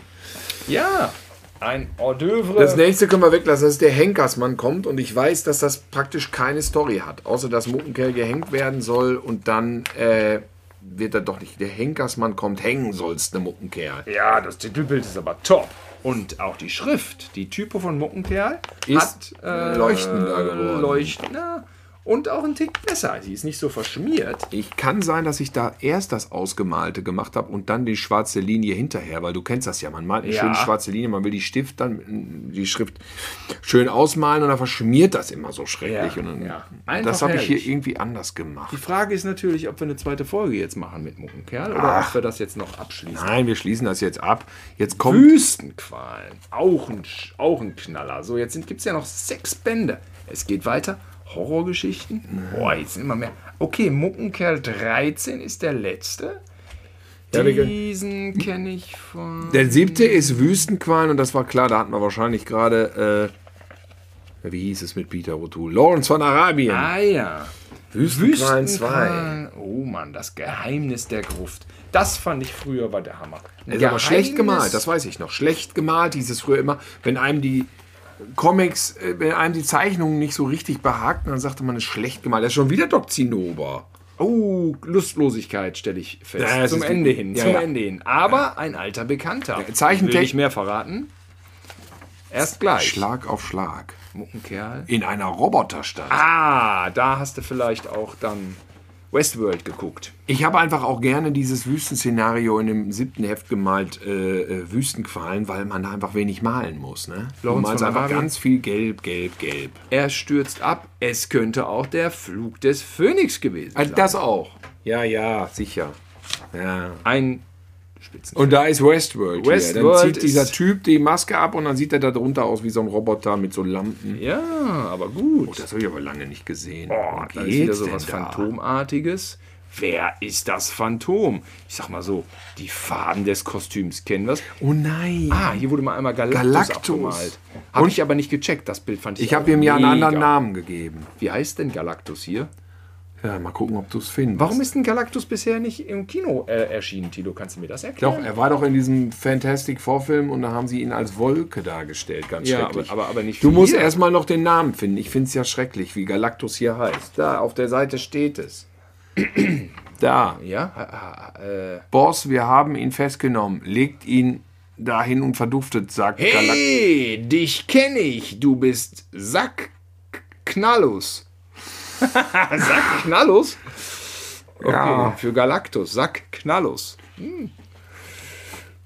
Ja, ein Hors d'oeuvre. Das nächste können wir weglassen, dass der Henkersmann kommt und ich weiß, dass das praktisch keine Story hat, außer dass Muckenkerl gehängt werden soll und dann äh, wird er doch nicht. Der Henkersmann kommt, hängen sollst, der Muckenkerl. Ja, das Titelbild ist aber top. Und auch die Schrift, die Typo von Muckenkerl, Ist hat äh, leuchtender geworden. Leuchtender und auch ein Tick besser. Sie ist nicht so verschmiert. Ich kann sein, dass ich da erst das Ausgemalte gemacht habe und dann die schwarze Linie hinterher, weil du kennst das ja. Man malt eine Ja. schöne schwarze Linie, man will die Stift dann, die Schrift schön ausmalen und dann verschmiert das immer so schrecklich. Ja, und dann, ja. Das habe ich hier irgendwie anders gemacht. Die Frage ist natürlich, ob wir eine zweite Folge jetzt machen mit Muckenkerl oder ob wir das jetzt noch abschließen. Nein, wir schließen das jetzt ab. Jetzt kommt Wüstenqualen, auch ein, auch ein Knaller. So, jetzt gibt es ja noch sechs Bände. Es geht weiter. Horrorgeschichten. Boah, jetzt sind immer mehr. Okay, Muckenkerl 13 ist der letzte. Diesen kenne ich von. Der siebte ist Wüstenqualen und das war klar, da hatten wir wahrscheinlich gerade, äh, wie hieß es mit Peter O'Toole? Lawrence von Arabien. Ah ja. Wüstenqualen 2. Wüstenqualen. Oh Mann, das Geheimnis der Gruft. Das fand ich früher war der Hammer. Ein Ist aber schlecht gemalt, das weiß ich noch. Schlecht gemalt hieß es früher immer, wenn einem die Comics, äh, wenn einem die Zeichnungen nicht so richtig behagten, dann sagte man, es ist schlecht gemalt. Das ist schon wieder Doc Zinnober. Oh, Lustlosigkeit stelle ich fest. Ja, zum Ende hin, ja, zum ja. Ende hin. Aber ein alter Bekannter. Zeichentech- Will ich mehr verraten? Erst gleich. Schlag auf Schlag. Muckenkerl. In einer Roboterstadt. Ah, da hast du vielleicht auch dann Westworld geguckt. Ich habe einfach auch gerne dieses Wüstenszenario in dem siebten Heft gemalt, äh, äh, Wüstenqualen, weil man da einfach wenig malen muss. Ne? Du Lawrence malst von einfach Arabien. ganz viel gelb, gelb, gelb. Er stürzt ab. Es könnte auch der Flug des Phönix gewesen sein. Also das auch. Ja, ja, sicher. Ja. Ein Spitzen. Und da ist Westworld. Westworld Dann zieht dieser Typ die Maske ab und dann sieht er da drunter aus wie so ein Roboter mit so Lampen. Ja, aber gut. Oh, das habe ich aber lange nicht gesehen. Oh, da ist wieder so was? Phantomartiges. Wer ist das Phantom? Ich sag mal so, die Farben des Kostüms kennen wir. Oh nein. Ah, hier wurde mal einmal Galactus, Galactus. abgemalt. Habe ich aber nicht gecheckt, das Bild fand ich ich habe ihm ja einen anderen Namen gegeben. Wie heißt denn Galactus hier? Ja, mal gucken, ob du es findest. Warum ist denn Galactus bisher nicht im Kino äh, erschienen, Tilo? Kannst du mir das erklären? Doch, er war doch in diesem Fantastic Vorfilm und da haben sie ihn als Wolke dargestellt. Ganz Ja, schrecklich. aber- aber- aber nicht Du musst hier. erstmal noch den Namen finden. Ich finde es ja schrecklich, wie Galactus hier heißt. Da, auf der Seite steht es. da. Ja? Äh, Boss, wir haben ihn festgenommen. Legt ihn dahin und verduftet, sagt Galactus. hey, dich kenne ich. Du bist Sack Knallus. Sack Knallus? Okay, Ja. für Galactus. Sack Knallus. Hm.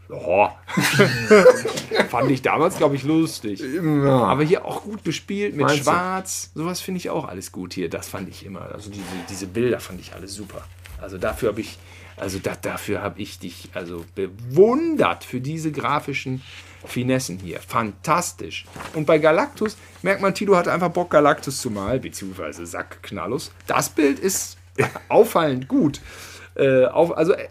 Oh. Fand ich damals, glaube ich, lustig. Ja. Aber hier auch gut bespielt mit Meinst du? Schwarz. Sowas finde ich auch alles gut hier. Das fand ich immer. Also diese, diese Bilder fand ich alle super. Also dafür habe ich, also da, dafür habe ich dich also bewundert für diese grafischen Finessen hier. Fantastisch. Und bei Galactus merkt man, Tilo hatte einfach Bock, Galactus zu malen, beziehungsweise Sack Knallus. Das Bild ist auffallend gut. Äh, auf, also äh,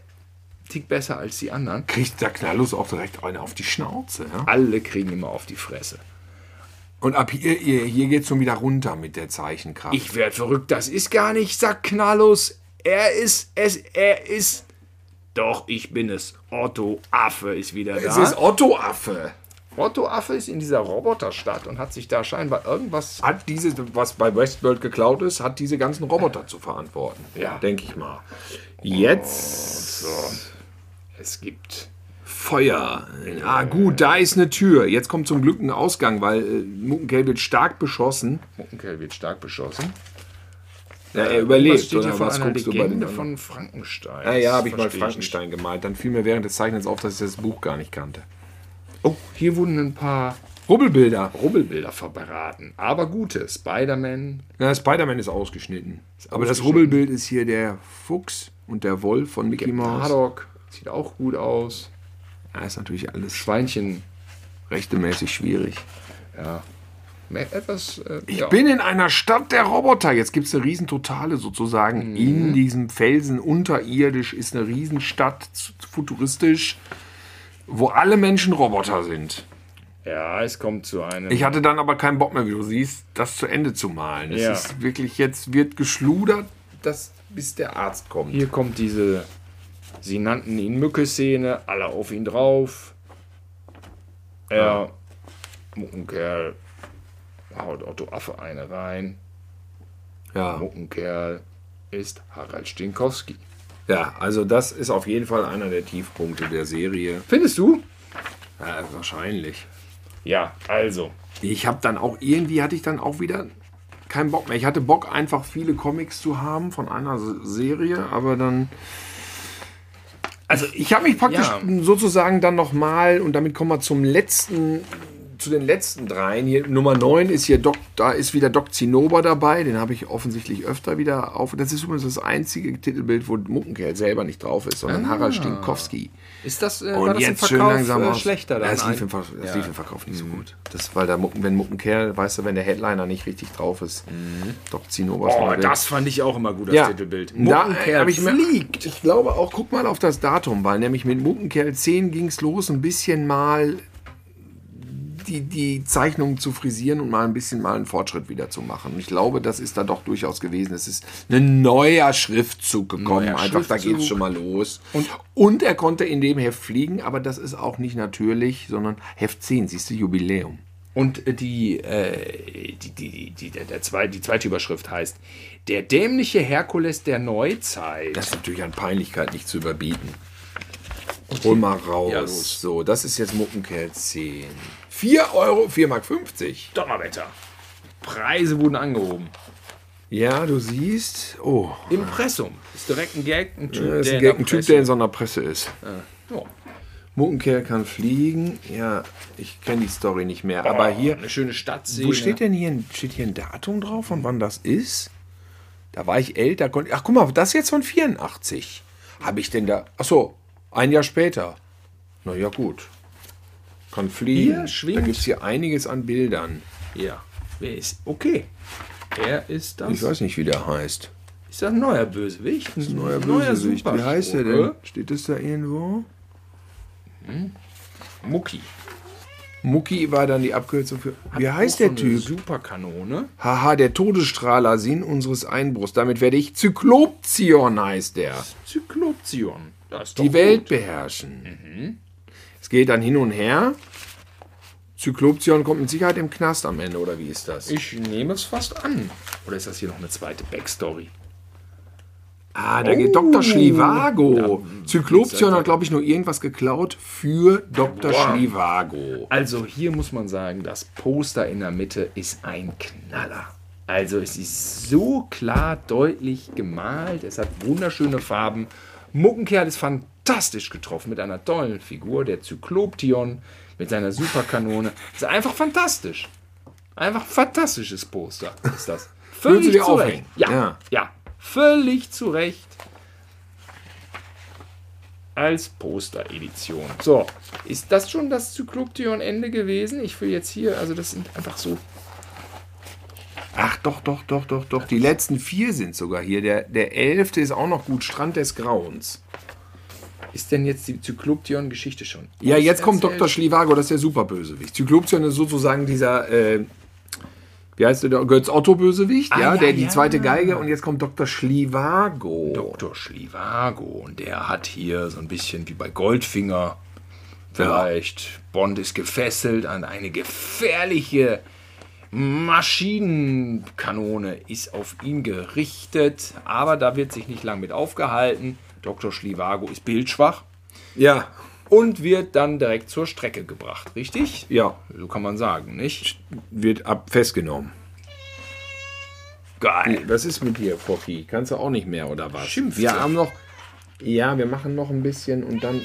Tick besser als die anderen. Kriegt der Knallus auch direkt eine auf die Schnauze. Ja? Alle kriegen immer auf die Fresse. Und ab hier, hier, hier geht es schon wieder runter mit der Zeichenkraft. Ich werde verrückt, das ist gar nicht Sack Knallus. Er ist es, er ist. Doch, ich bin es. Otto Affe ist wieder da. es ist Otto Affe. Otto Affe ist in dieser Roboterstadt und hat sich da scheinbar irgendwas. Hat diese, was bei Westworld geklaut ist, hat diese ganzen Roboter zu verantworten. Ja. Denke ich mal. Jetzt Es gibt. Feuer. Ah, gut, da ist eine Tür. Jetzt kommt zum Glück ein Ausgang, weil äh, Muckenkel wird stark beschossen. Muckenkerl wird stark beschossen. Ja, er Was überlebt. steht hier Oder von was einer guckst du bei Legende den von Frankenstein. Ja, ja, habe ich mal Frankenstein gemalt. Dann fiel mir während des Zeichnens auf, dass ich das Buch gar nicht kannte. nicht. Oh, hier wurden ein paar Rubbelbilder. Rubbelbilder verbraten. Aber gute. Spider-Man. Ja, Spider-Man ist ausgeschnitten. Aber das. Rubbelbild ist hier der Fuchs und der Wolf von Mickey Mouse. Haddock. Sieht auch gut aus. Ja, ist natürlich alles Schweinchen. rechtemäßig schwierig. Ja. Mehr- Etwas. Äh, Ich ja. bin in einer Stadt der Roboter. Jetzt gibt es eine Riesentotale sozusagen. In diesem Felsen unterirdisch ist eine Riesenstadt, futuristisch, wo alle Menschen Roboter sind. Ja, es kommt zu einem. Ich hatte dann aber keinen Bock mehr, wie du siehst, das zu Ende zu malen. Es Ja. ist wirklich, jetzt wird geschludert, dass, bis der Arzt kommt. Hier kommt diese. Sie nannten ihn Mücke-Szene, alle auf ihn drauf. Er, Muckenkerl, haut Otto Affe eine rein. Ja. Muckenkerl ist Harald Stinkowski. ja, also das ist auf jeden Fall einer der Tiefpunkte der Serie. Findest du? Ja, wahrscheinlich. Ja, also. Ich habe dann auch, irgendwie hatte ich dann auch wieder keinen Bock mehr. Ich hatte Bock, einfach viele Comics zu haben von einer Serie, aber dann. Also ich habe mich praktisch Ja. sozusagen dann nochmal, und damit kommen wir zum letzten, zu den letzten dreien. Hier, Nummer 9 ist hier Doc, da ist wieder Doc Zinnober dabei, den habe ich offensichtlich öfter wieder auf. Das ist übrigens das einzige Titelbild, wo Muckenkerl selber nicht drauf ist, sondern Harald Stinkowski. Ist das, äh, Und das jetzt schön Verkauf langsam äh, schlechter Ja, dann? es lief, ein- im, Ver das Ja. lief im Verkauf nicht so gut. Das, weil da Mucken, wenn Muckenkerl, weißt du, wenn der Headliner nicht richtig drauf ist, Doc Zinnober Oh, das fand ich auch immer gut, das ja, Titelbild. da Muckenkerl habe ich mir, fliegt. Ich glaube auch, guck mal auf das Datum, weil nämlich mit Muckenkerl 10 ging es los, ein bisschen mal die, die Zeichnungen zu frisieren und mal ein bisschen mal einen Fortschritt wieder zu machen. Und ich glaube, das ist da doch durchaus gewesen. Es ist ein neuer Schriftzug gekommen. Neuer Einfach, da Schriftzug. geht es schon mal los. Und, und er konnte in dem Heft fliegen, aber das ist auch nicht natürlich, sondern Heft 10, siehst du, Jubiläum. Und äh, die, äh, die, die, die, der, der zwei, die zweite Überschrift heißt Der dämliche Herkules der Neuzeit. Das ist natürlich an Peinlichkeit nicht zu überbieten. Hol mal raus. Ja. So, das ist jetzt Muckenkerl 10. 4 Euro, 4 Mark 50. Donnerwetter. Preise wurden angehoben. Ja, du siehst. Oh, Impressum. Ist direkt ein Gag. Ein Typ, das ist der ein, in der ein Typ, der in so einer Presse ist. Ja. Muckenkerl kann fliegen. Ja, ich kenne die Story nicht mehr. Aber hier, Eine schöne Stadtszene. wo steht denn hier, ein- steht hier ein Datum drauf, von wann das ist? Da war ich älter. Konnte, ach, guck mal, das ist jetzt von 84. habe ich denn da? Achso, ein Jahr später. Na ja, gut. Kann fliegen. Hier schwingt- Da gibt es hier einiges an Bildern. Ja. Wer ist. Okay. Er ist das. Ich weiß nicht, wie der heißt. Ist das ein neuer Bösewicht? Ein Neuer Bösewicht. Wie heißt der denn? Steht das da irgendwo? Mucki. Mucki war dann die Abkürzung für. Wie Hat heißt auch der so eine Typ? Superkanone. Haha, der Todesstrahler, Sinn unseres Einbruchs. Damit werde ich Zyklopzion, heißt der. Zyklopzion. Das ist doch Die Welt gut. beherrschen. Es geht dann hin und her. Zyklopzion kommt mit Sicherheit im Knast am Ende, oder wie ist das? Ich nehme es fast an. Oder ist das hier noch eine zweite Backstory? Ah, da geht Dr. Schlivago. Da- Zyklopzion hat, glaube ich, nur irgendwas geklaut für Dr. Boah. Schlivago. Also hier muss man sagen, das Poster in der Mitte ist ein Knaller. Also es ist so klar deutlich gemalt, es hat wunderschöne Farben. Muckenkerl ist fantastisch getroffen mit einer tollen Figur, der Zykloption mit seiner Superkanone. ist einfach fantastisch. Einfach fantastisches Poster ist das. Völlig zu Recht. aufhängen? Ja, Ja. ja, völlig zu Recht. Als Poster-Edition. So, ist das schon das Zykloption-Ende gewesen? Ich will jetzt hier, also das sind einfach so. Ach, doch, doch, doch, doch, doch. Die letzten vier sind sogar hier. Der, der elfte ist auch noch gut. Strand des Grauens. Ist denn jetzt die Zykloption-Geschichte schon? Ja, jetzt kommt? Dr. Schlivago, das ist der Superbösewicht. Zyklopzion ist sozusagen dieser, äh, wie heißt der, Götz Otto Bösewicht, Ah, ja, ja, der die ja. zweite Geige und jetzt kommt Dr. Schlivago. Dr. Schlivago. Und der hat hier so ein bisschen wie bei Goldfinger. Vielleicht. Bond ist gefesselt an eine gefährliche Maschinenkanone ist auf ihn gerichtet, aber da wird sich nicht lang mit aufgehalten. Dr. Schlivago ist bildschwach Ja, und wird dann direkt zur Strecke gebracht, richtig? ja, So kann man sagen, nicht? wird ab festgenommen. Geil. Was ist mit dir, Focki? Kannst du auch nicht mehr oder was? Schimpft Wir haben noch, ja, wir machen noch ein bisschen und dann,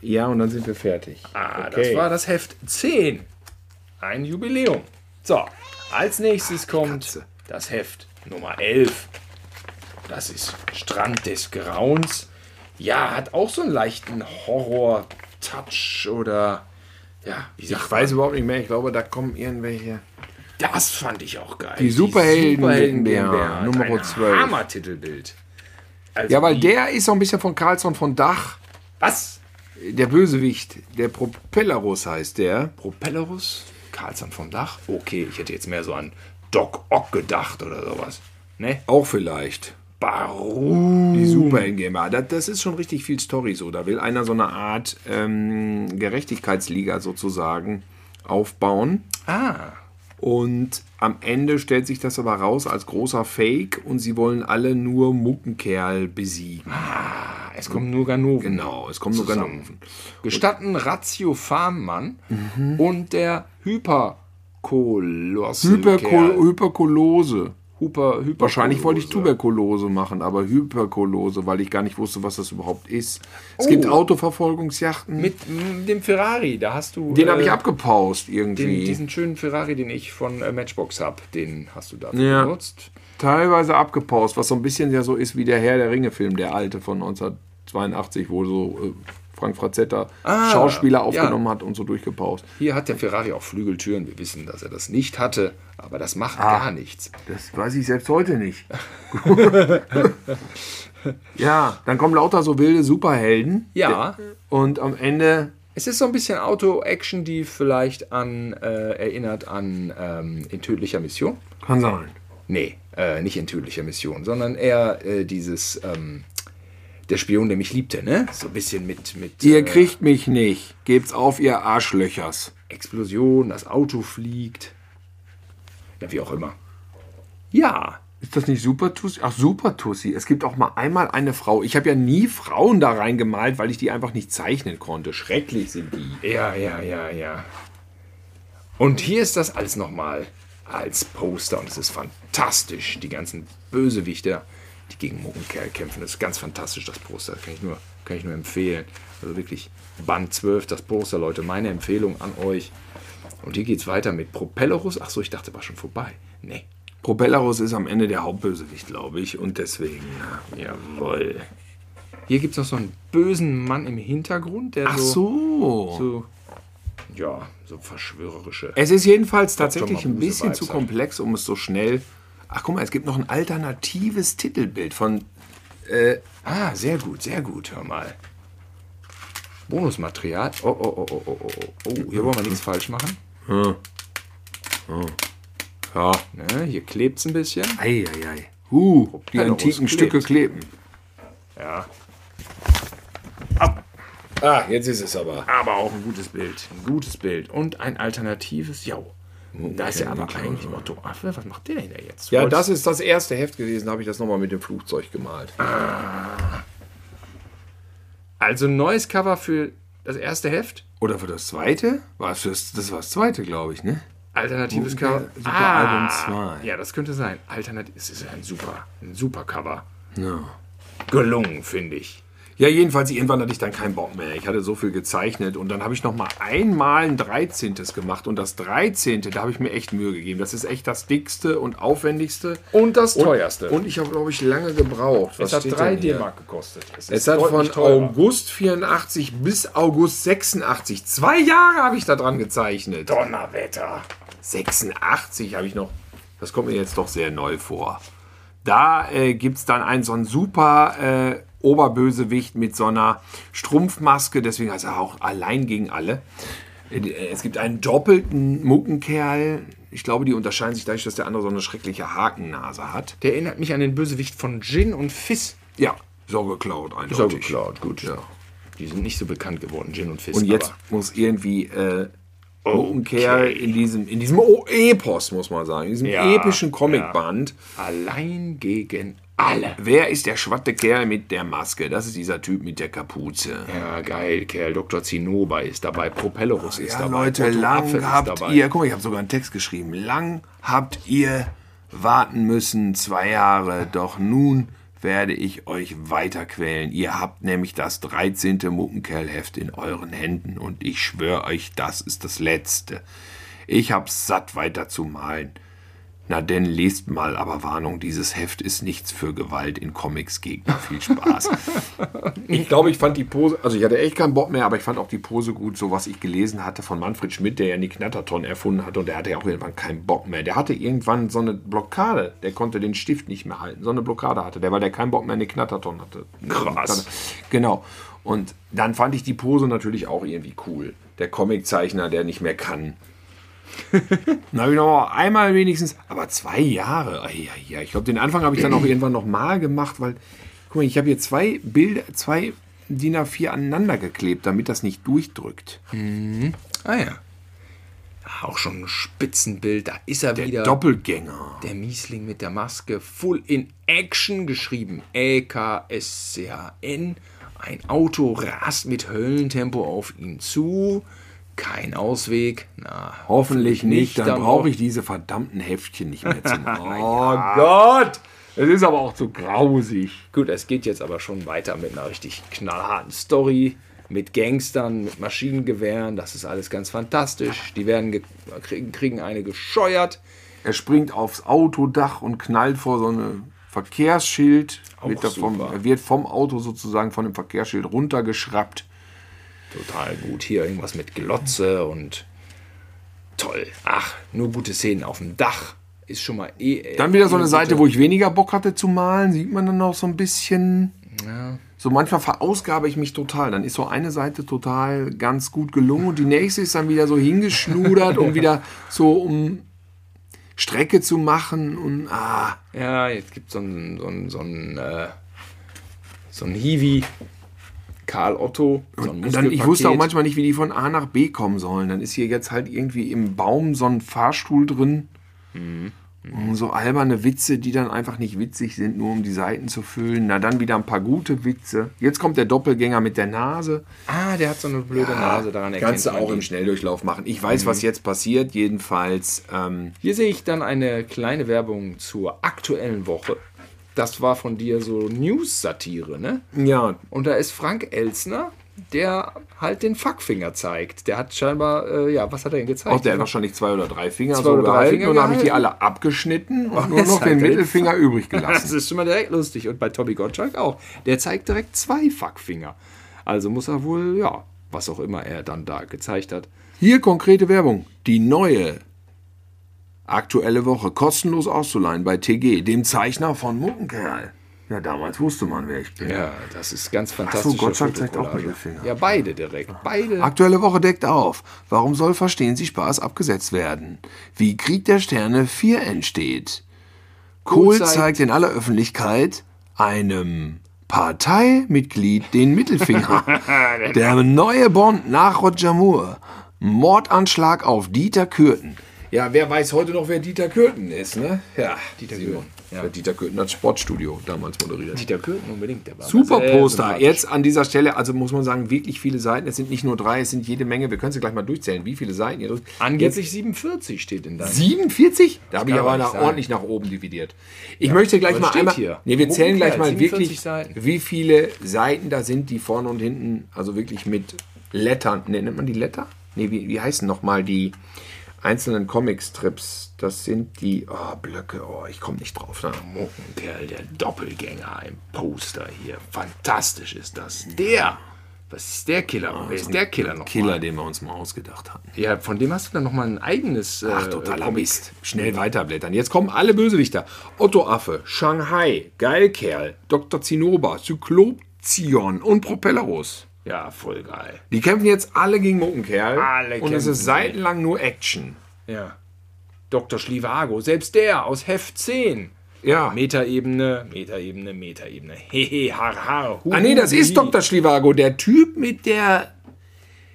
ja, und dann sind wir fertig. Ah, Okay. das war das Heft 10. Ein Jubiläum. So, als nächstes kommt das Heft Nummer 11. Das ist Strand des Grauens. Ja, hat auch so einen leichten Horror-Touch oder ja, wie sagt Ich weiß überhaupt nicht mehr. Ich glaube, da kommen irgendwelche. Das fand ich auch geil. Die Superhelden Superhelden GmbH, Nummer ein 12. Hammer-Titelbild. Also Ja, weil der ist so ein bisschen von Carlsson von Dach. Was? Der Bösewicht, der Propellerus heißt der. Propellerus? Karlsson vom Dach? Okay, ich hätte jetzt mehr so an Doc Ock gedacht oder sowas. Ne? Auch vielleicht. Baru. Die Superhelden GmbH. Das, das ist schon richtig viel Story so. Da will einer so eine Art ähm, Gerechtigkeitsliga sozusagen aufbauen. Ah. Und am Ende stellt sich das aber raus als großer Fake und sie wollen alle nur Muckenkerl besiegen. Es kommen nur Ganoven. Genau, es kommen nur Zusammen. Ganoven. Gestatten Ratio Farmmann Mhm. und der Hyperkolosse. Hyperkol Hyperkolose. Hyper Wahrscheinlich wollte ich Tuberkulose machen, aber Hyperkolose, weil ich gar nicht wusste, was das überhaupt ist. Es Oh. gibt Autoverfolgungsjachten. Mit dem Ferrari, da hast du. den habe ich äh, abgepaust den, irgendwie. Diesen schönen Ferrari, den ich von äh, Matchbox habe, den hast du da Ja. benutzt. Teilweise abgepaust, was so ein bisschen ja so ist wie der Herr der Ringe-Film, der alte von 1982, wo so äh, Frank Frazetta Ah, Schauspieler ja. aufgenommen hat und so durchgepaust. Hier hat der Ferrari auch Flügeltüren. Wir wissen, dass er das nicht hatte, aber das macht Ah. gar nichts. Das weiß ich selbst heute nicht. ja, dann kommen lauter so wilde Superhelden. Ja. Und am Ende Es ist so ein bisschen Auto-Action, die vielleicht an äh, erinnert an ähm, in tödlicher Mission. kann sein. Nee, äh, nicht in tödlicher Mission, sondern eher äh, dieses ähm, der Spion, der mich liebte, ne? So ein bisschen mit mit Ihr äh, kriegt mich nicht. Gebt's auf, ihr Arschlöchers. Explosion, das Auto fliegt. Ja, wie auch immer. Ja, Ist das nicht Super Tussi? Ach, Super Tussi. Es gibt auch mal einmal eine Frau. Ich habe ja nie Frauen da reingemalt, weil ich die einfach nicht zeichnen konnte. Schrecklich sind die. ja, ja, ja, ja. Und hier ist das alles nochmal als Poster und es ist fantastisch. Die ganzen Bösewichter, die gegen Muggenkerl kämpfen, das ist ganz fantastisch, das Poster. Das kann ich nur, kann ich nur empfehlen. Also wirklich Band 12, das Poster, Leute. Meine Empfehlung an euch. Und hier geht es weiter mit Propellerus. Ach so, ich dachte, war schon vorbei. Nee. Propellerus ist am Ende der Hauptbösewicht, glaube ich. Und deswegen. Jawohl. Hier gibt es noch so einen bösen Mann im Hintergrund, der Ach so, so. so. Ja, so verschwörerische. Es ist jedenfalls tatsächlich ein bisschen zu komplex, um es so schnell. Ach, guck mal, es gibt noch ein alternatives Titelbild von. Äh, Ah, sehr gut, sehr gut, hör mal. Bonusmaterial. Oh, oh, oh, oh, oh, oh, oh. Oh, hier wollen wir nichts falsch machen. ja. Ne, hier klebt es ein bisschen. Eieiei. Huh, die Propellerus antiken. Stücke kleben. Ja. Ah, jetzt ist es aber. Aber auch ein gutes Bild. Ein gutes Bild. Und ein alternatives Jau. Da ist ja aber eigentlich Motto Affe. Was macht der denn da jetzt? Ja, das ist das erste Heft gewesen, da habe ich das nochmal mit dem Flugzeug gemalt. Also ein neues Cover für das erste Heft. Oder für das zweite? War es das, das war das zweite, glaube ich, ne? Alternatives Super- Cover. Super Album zwei. Ja, das könnte sein. Alternativ. Es ist ein super, ein super Cover. Ja. Gelungen, finde ich. Ja, jedenfalls, irgendwann hatte ich dann keinen Bock mehr. Ich hatte so viel gezeichnet und dann habe ich noch mal einmal ein 13. gemacht und das 13. da habe ich mir echt Mühe gegeben. Das ist echt das dickste und aufwendigste. Und das teuerste. Und ich habe, glaube ich, lange gebraucht. es hat steht 3 denn hier? D-Mark gekostet. Es ist hat von teurer. August 84 bis August 86. Zwei Jahre habe ich da dran gezeichnet. Donnerwetter. 86 habe ich noch. Das kommt mir jetzt doch sehr neu vor. Da äh, gibt es dann einen so einen super äh, Oberbösewicht mit so einer Strumpfmaske, deswegen heißt er auch allein gegen alle. Äh, Es gibt einen doppelten Muckenkerl. Ich glaube, die unterscheiden sich dadurch, dass der andere so eine schreckliche Hakennase hat. Der erinnert mich an den Bösewicht von Jin und Fizz. Ja, so geklaut eindeutig. So geklaut, gut. Ja. Die sind nicht so bekannt geworden, Jin und Fizz. Und jetzt muss irgendwie äh, Muckenkerl in diesem, in diesem Epos, muss man sagen, in diesem Ja, epischen Comicband. allein gegen alle. Wer ist der schwatte Kerl mit der Maske? Das ist dieser Typ mit der Kapuze. Ja, geil, Kerl. Dr. Zinnober ist dabei, Propellerus ist Ja, dabei. Leute, Otto lang Apfel habt ihr, guck mal, ich habe sogar einen Text geschrieben. Lang habt ihr warten müssen, zwei Jahre, doch nun werde ich euch weiter quälen. Ihr habt nämlich das 13. Muckenkerlheft in euren Händen und ich schwöre euch, das ist das letzte. Ich hab's satt weiter zu malen. Na denn, lest mal, aber Warnung, dieses Heft ist nichts für Gewalt in Comics Gegner. Viel Spaß. ich glaube, ich fand die Pose, also ich hatte echt keinen Bock mehr, aber ich fand auch die Pose gut, so was ich gelesen hatte von Manfred Schmidt, der ja die Knatterton erfunden hat und der hatte ja auch irgendwann keinen Bock mehr. Der hatte irgendwann so eine Blockade, der konnte den Stift nicht mehr halten, so eine Blockade hatte der, weil der keinen Bock mehr in die Knatterton hatte. Krass. Genau. Und dann fand ich die Pose natürlich auch irgendwie cool. Der Comiczeichner, der nicht mehr kann. Dann habe ich noch mal einmal wenigstens, aber zwei Jahre. Ai. Ich glaube, den Anfang habe ich dann auch irgendwann noch mal gemacht, weil, guck mal, ich habe hier zwei Bilder, zwei DIN A4 aneinander geklebt, damit das nicht durchdrückt. Ah ja. Auch schon ein Spitzenbild. Da ist er Der wieder. Doppelgänger. Der Miesling mit der Maske. Full in Action geschrieben. E-K-S-C-H-N. Ein Auto rast mit Höllentempo auf ihn zu. Kein Ausweg. Na, Hoffentlich nicht, dann Dann brauche auch- ich diese verdammten Heftchen nicht mehr zum. oh Gott! Es ist aber auch zu grausig. Gut, es geht jetzt aber schon weiter mit einer richtig knallharten Story. Mit Gangstern, mit Maschinengewehren. Das ist alles ganz fantastisch. Die werden ge kriegen, eine gescheuert. Er springt aufs Autodach und knallt vor so ein Verkehrsschild. Wird, da vom, super. er wird vom Auto sozusagen von dem Verkehrsschild runtergeschraubt. Total gut. Hier irgendwas mit Glotze und toll. Ach, nur gute Szenen auf dem Dach. Ist schon mal eh. Dann wieder so eine Seite, wo ich weniger Bock hatte zu malen. Sieht man dann auch so ein bisschen. So manchmal verausgabe ich mich total. Dann ist so eine Seite total ganz gut gelungen und die nächste ist dann wieder so hingeschludert, um wieder so um Strecke zu machen und ah. Ja, jetzt gibt so es so einen, so einen, äh, so einen Hiwi. Karl Otto. So Und dann, ich wusste auch manchmal nicht, wie die von A nach B kommen sollen. Dann ist hier jetzt halt irgendwie im Baum so ein Fahrstuhl drin. Und So alberne Witze, die dann einfach nicht witzig sind, nur um die Seiten zu füllen. Na, dann wieder ein paar gute Witze. Jetzt kommt der Doppelgänger mit der Nase. Ah, der hat so eine blöde Nase daran erkennt Kannst du auch im Schnelldurchlauf machen. Ich weiß, was jetzt passiert. Jedenfalls, ähm, Hier sehe ich dann eine kleine Werbung zur aktuellen Woche. Das war von dir so News-Satire, ne? ja, Und da ist Frank Elsner, der halt den Fuckfinger zeigt. Der hat scheinbar, äh, ja, was hat er denn gezeigt? Auch der hat wahrscheinlich zwei oder drei Finger Zwei so oder drei gehalten Finger und dann habe ich die alle abgeschnitten und nur noch den er Mittelfinger übrig Das gelassen. ist schon mal direkt lustig. Und bei Tobi Gottschalk auch. Der zeigt direkt zwei Fuckfinger. Also muss er wohl, ja, was auch immer er dann da gezeigt hat. Hier konkrete Werbung. Die neue aktuelle Woche kostenlos auszuleihen bei TG, dem Zeichner von Muckenkerl. Ja, damals wusste man, wer ich bin. Ja, das ist ganz fantastisch. Gottschalk zeigt auch Mittelfinger. Ja, beide direkt. Beide. Aktuelle Woche deckt auf. Warum soll Verstehen Sie Spaß abgesetzt werden? Wie Krieg der Sterne 4 entsteht. Kohl zeigt- zeigt in aller Öffentlichkeit einem Parteimitglied den Mittelfinger. Der neue Bond nach Roger Moore. Mordanschlag auf Dieter Kürten. Ja, wer weiß heute noch, wer Dieter Kürten ist, ne? Ja, Dieter Simon. Kürten, ja. Ja. Dieter Kürten hat Sportstudio damals moderiert. Dieter Kürten unbedingt. Der war Super Poster. Jetzt an dieser Stelle, also muss man sagen, wirklich viele Seiten. Es sind nicht nur drei, es sind jede Menge. Wir können sie gleich mal durchzählen, wie viele Seiten ihr drückt. Angeblich 47 steht in deinem. 47? Da habe ich aber nach, ordentlich nach oben dividiert. Ich möchte gleich mal steht einmal. hier. Nee, wir zählen gleich mal 47 wirklich, Seiten. wie viele Seiten da sind, die vorne und hinten, also wirklich mit Lettern. Nennt man die Letter? Nee, wie, wie heißen nochmal die einzelnen Comicstrips? Das sind die. Oh, Blöcke. Oh, ich komme nicht drauf. Ne? Muckenkerl, der Doppelgänger im Poster hier. Fantastisch ist das. Der. Was ist der Killer? Wer ist der Killer noch? Killer, mal? den wir uns mal ausgedacht hatten. Ja, von dem hast du dann noch mal ein eigenes. Äh, Ach, totaler. Mist. Schnell weiterblättern. Jetzt kommen alle Bösewichter. Otto Affe, Shanghai, Geilkerl, Dr. Zinnober, Cyclopzion und Propellerus. Ja, voll geil. Die kämpfen jetzt alle gegen Muckenkerl. Alle und es ist seitenlang nur Action. Ja. Dr. Schlivago, selbst der aus Heft 10. Ja. Metaebene, Metaebene, Metaebene. Hehe, har, har. hu, Ah nee, das ist. Dr. Schlivago, der Typ mit der...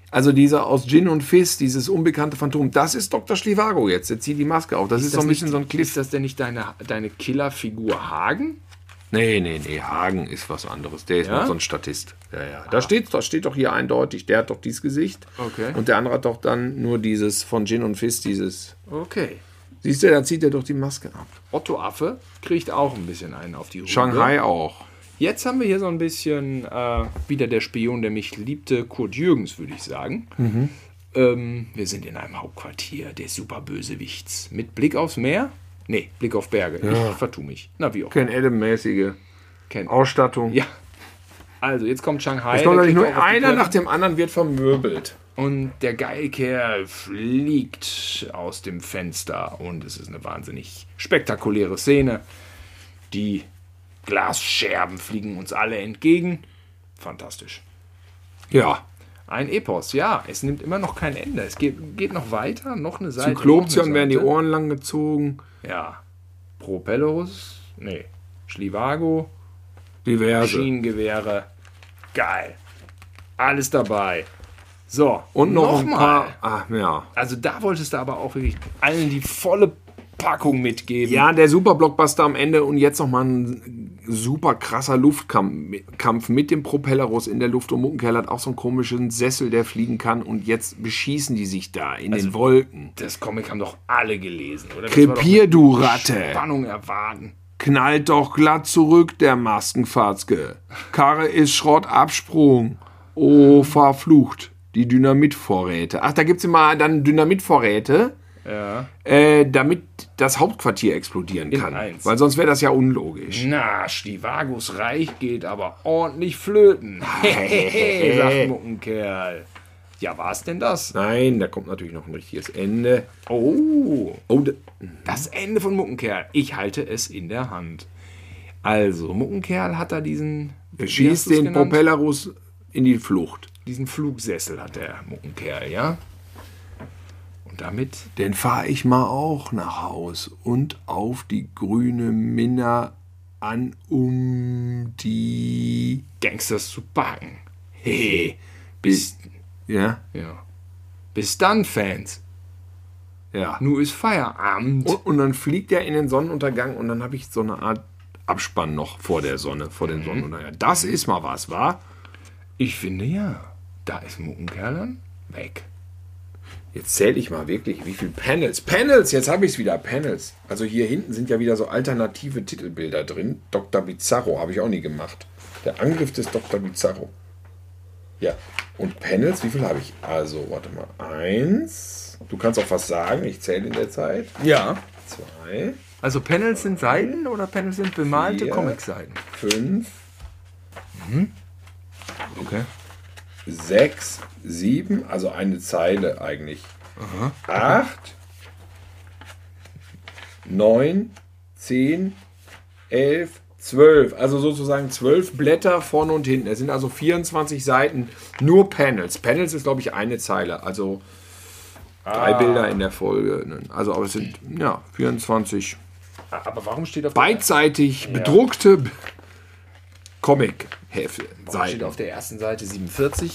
Also dieser aus Gin und Fizz, dieses unbekannte Phantom, das ist Dr. Schlivago jetzt. Der zieht die Maske auf. Das ist, so das ein bisschen nicht, so ein Cliff. Ist das denn nicht deine, deine Killerfigur Hagen? Nee, nee, nee, Hagen ist was anderes. Der ist Ja? noch so ein Statist. Ja, ja. Da steht, da steht doch hier eindeutig, der hat doch dieses Gesicht. Okay. Und der andere hat doch dann nur dieses von Gin und Fizz, dieses. Okay. Siehst du, da zieht er doch die Maske ab. Otto Affe kriegt auch ein bisschen einen auf die Rübe. Shanghai auch. Jetzt haben wir hier so ein bisschen äh, wieder der Spion, der mich liebte, Kurt Jürgens, würde ich sagen. Mhm. Ähm, wir sind in einem Hauptquartier des Superbösewichts. Mit Blick aufs Meer? Nee, Blick auf Berge. Ich vertue mich. Na, wie auch. Ken Adam-mäßige. Ausstattung. Ja. Also, jetzt kommt Shanghai. Es kommt nur einer nach dem anderen wird vermöbelt. Und der Geilkerl fliegt aus dem Fenster und es ist eine wahnsinnig spektakuläre Szene. Die Glasscherben fliegen uns alle entgegen. Fantastisch. Ja. Ein Epos, ja. Es nimmt immer noch kein Ende. Es geht, geht noch weiter, noch eine Seite. Zyklopzion noch eine werden die. Ohren lang gezogen. Ja. Propellerus, nee. Schlivago, Diverse. Schienengewehre. Geil. Alles dabei. So. Und noch, ein mal. paar. Ah, ja. Also da wolltest du aber auch wirklich allen die volle Packung mitgeben. Ja, der super Blockbuster am Ende und jetzt nochmal ein super krasser Luftkampf Kampf mit dem Propellerus in der Luft. Und Muckenkerl hat auch so einen komischen Sessel, der fliegen kann. Und jetzt beschießen die sich da in den Wolken. Das Comic haben doch alle gelesen, oder? Krepier, du Ratte! Spannung erwarten. Knallt doch glatt zurück, der Maskenfatzke. Karre ist Schrottabsprung. Oh, verflucht. Die Dynamitvorräte. Ach, da gibt's immer dann Dynamitvorräte, Ja. äh, damit das Hauptquartier explodieren kann. Weil sonst wäre das ja unlogisch. Na, Stivagos Reich geht aber ordentlich flöten. Hehehe, sagt Muckenkerl. Ja, war's denn das? Nein, da kommt natürlich noch ein richtiges Ende. Oh, Oh, da- das Ende von Muckenkerl. Ich halte es in der Hand. Also, Muckenkerl hat da diesen... er schießt den genannt? Propellerus in die Flucht. Diesen Flugsessel hat der Muckenkerl, ja? Damit Denn fahr ich mal auch nach Haus und auf die grüne Minna an, um die. Gangsters zu packen. Hehe. Bis, Ja, ja. Bis dann, Fans. ja. Nu ist Feierabend. Und, und dann fliegt er in den Sonnenuntergang und dann habe ich so eine Art Abspann noch vor der Sonne, vor Mhm. den Sonnenuntergang. Das ist mal was, wa? Ich finde ja. Da ist Muckenkerl dann weg. Jetzt zähle ich mal wirklich, wie viele Panels. Panels, jetzt habe ich es wieder, Panels. Also hier hinten sind ja wieder so alternative Titelbilder drin. Dr. Bizarro habe ich auch nie gemacht. Der Angriff des Dr. Bizarro. Ja. Und Panels, wie viel habe ich? Also, warte mal. Eins. Du kannst auch was sagen, ich zähle in der Zeit. Ja. Zwei, Also Panels sind Seiten oder Panels sind bemalte. Comic-Seiten? fünf, Okay. Sechs, sieben, also eine Zeile eigentlich. Acht, neun, zehn, elf, zwölf. Also sozusagen zwölf Blätter vorne und hinten. Es sind also 24 Seiten, nur Panels. Panels ist, glaube ich, eine Zeile. Also drei Bilder in der Folge. Also, aber es sind ja 24 Aber warum steht auf beidseitig bedruckte B- Warum steht auf der ersten Seite 47?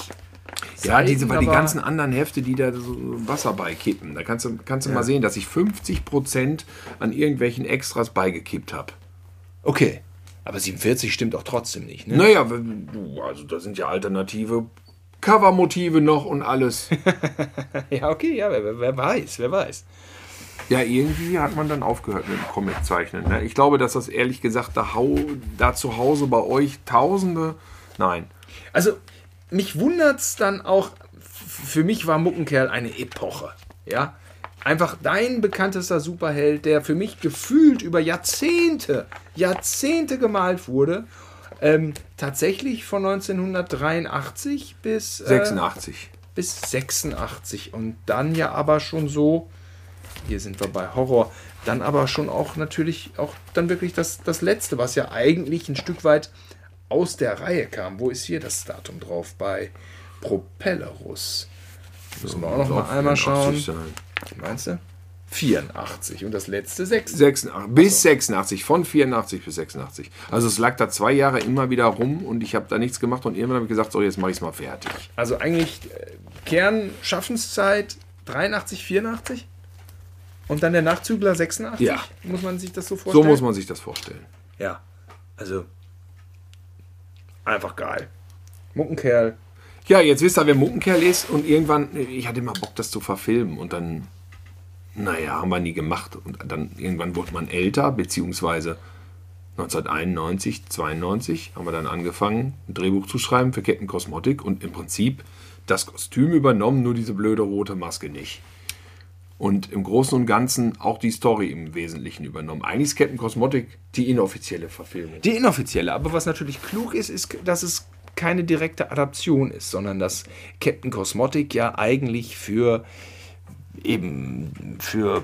Ja, diese, weil die ganzen anderen Hefte, die da so Wasser beikippen, da kannst du, kannst du mal sehen, dass ich 50% an irgendwelchen Extras beigekippt habe. Okay. Aber 47 stimmt doch trotzdem nicht, ne? Naja, also da sind ja alternative Covermotive noch und alles. Ja, okay, ja, wer, wer weiß, wer weiß. Ja, irgendwie hat man dann aufgehört mit dem Comiczeichnen. Ne? Ich glaube, dass das ehrlich gesagt da, da zu Hause bei euch Tausende, nein, Also, mich wundert's dann auch, für mich war Muckenkerl eine Epoche, ja? Einfach dein bekanntester Superheld, der für mich gefühlt über Jahrzehnte, Jahrzehnte gemalt wurde. Ähm, tatsächlich von 1983 bis, äh, 86. bis 86 und dann ja aber schon so, hier sind wir bei Horror, dann aber schon auch natürlich auch dann wirklich das, das letzte, was ja eigentlich ein Stück weit aus der Reihe kam. Wo ist hier das Datum drauf? Bei Propellerus. Müssen wir auch noch mal einmal schauen. 84 sein. Meinst du? 84 und das letzte 6. 86, bis 86, von 84 bis 86. Also es lag da zwei Jahre immer wieder rum und ich habe da nichts gemacht und irgendwann habe ich gesagt, so jetzt mache ich es mal fertig. Also eigentlich äh, Kernschaffenszeit 83, 84 und dann der Nachzügler 86. Ja. Muss man sich das so So vorstellen? muss man sich das vorstellen. Ja, also einfach geil. Muckenkerl. Ja, jetzt wisst ihr, wer Muckenkerl ist und irgendwann, ich hatte immer Bock, das zu verfilmen und dann, naja, haben wir nie gemacht und dann irgendwann wurde man älter, beziehungsweise 1991, 92 haben wir dann angefangen, ein Drehbuch zu schreiben für Captain Cosmotic und im Prinzip das Kostüm übernommen, nur diese blöde rote Maske nicht. Und im Großen und Ganzen auch die Story im Wesentlichen übernommen. Eigentlich ist Captain Cosmotic die inoffizielle Verfilmung. Die inoffizielle, aber was natürlich klug ist, ist, dass es keine direkte Adaption ist, sondern dass Captain Cosmotic ja eigentlich für eben für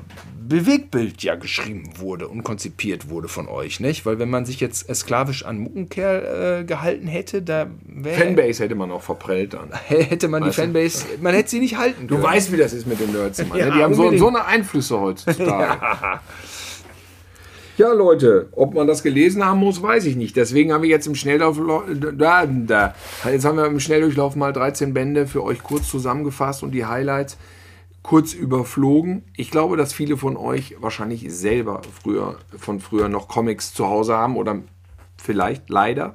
Bewegtbild ja geschrieben wurde und konzipiert wurde von euch, nicht? Weil wenn man sich jetzt sklavisch an Muckenkerl äh, gehalten hätte, da wär, Fanbase hätte man auch verprellt dann. hätte man die Weißt du? Fanbase, man hätte sie nicht halten Du können. weißt, wie das ist mit den Nerds. Mann. Ja, die haben so, so eine Einflüsse heutzutage. Ja. Leute, ob man das gelesen haben muss, weiß ich nicht. Deswegen haben wir jetzt im Schnelldurchlauf, da, da, jetzt haben wir im Schnelldurchlauf mal 13 Bände für euch kurz zusammengefasst und die Highlights kurz überflogen. Ich glaube, dass viele von euch wahrscheinlich selber früher von früher noch Comics zu Hause haben oder vielleicht leider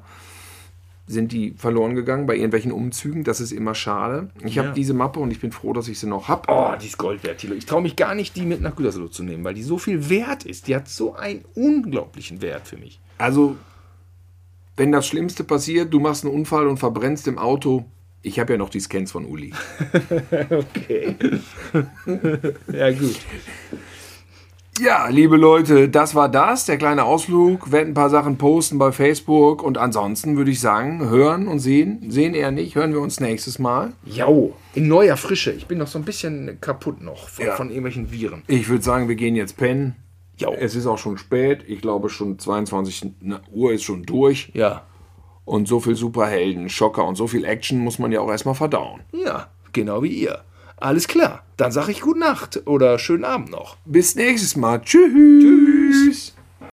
sind die verloren gegangen bei irgendwelchen Umzügen. Das ist immer schade. Ich Ja. habe diese Mappe und ich bin froh, dass ich sie noch habe. Oh, die ist Gold wert, Thilo. Ich traue mich gar nicht, die mit nach Gütersloh zu nehmen, weil die so viel wert ist. Die hat so einen unglaublichen Wert für mich. Also, wenn das Schlimmste passiert, du machst einen Unfall und verbrennst im Auto. Ich habe ja noch die Scans von Uli. Okay. ja, gut. Ja, liebe Leute, das war das, der kleine Ausflug. Werden ein paar Sachen posten bei Facebook und ansonsten würde ich sagen, hören und sehen, sehen eher nicht, hören wir uns nächstes Mal. Jau, in neuer Frische. Ich bin noch so ein bisschen kaputt noch von, Ja. von irgendwelchen Viren. Ich würde sagen, wir gehen jetzt pennen. Jo. Es ist auch schon spät. Ich glaube, schon 22 Uhr ist schon durch. Ja. Und so viel Superhelden, Schocker und so viel Action muss man ja auch erstmal verdauen. Ja, genau wie ihr. Alles klar. Dann sage ich Gute Nacht oder schönen Abend noch. Bis nächstes Mal. Tschüss. Tschüss.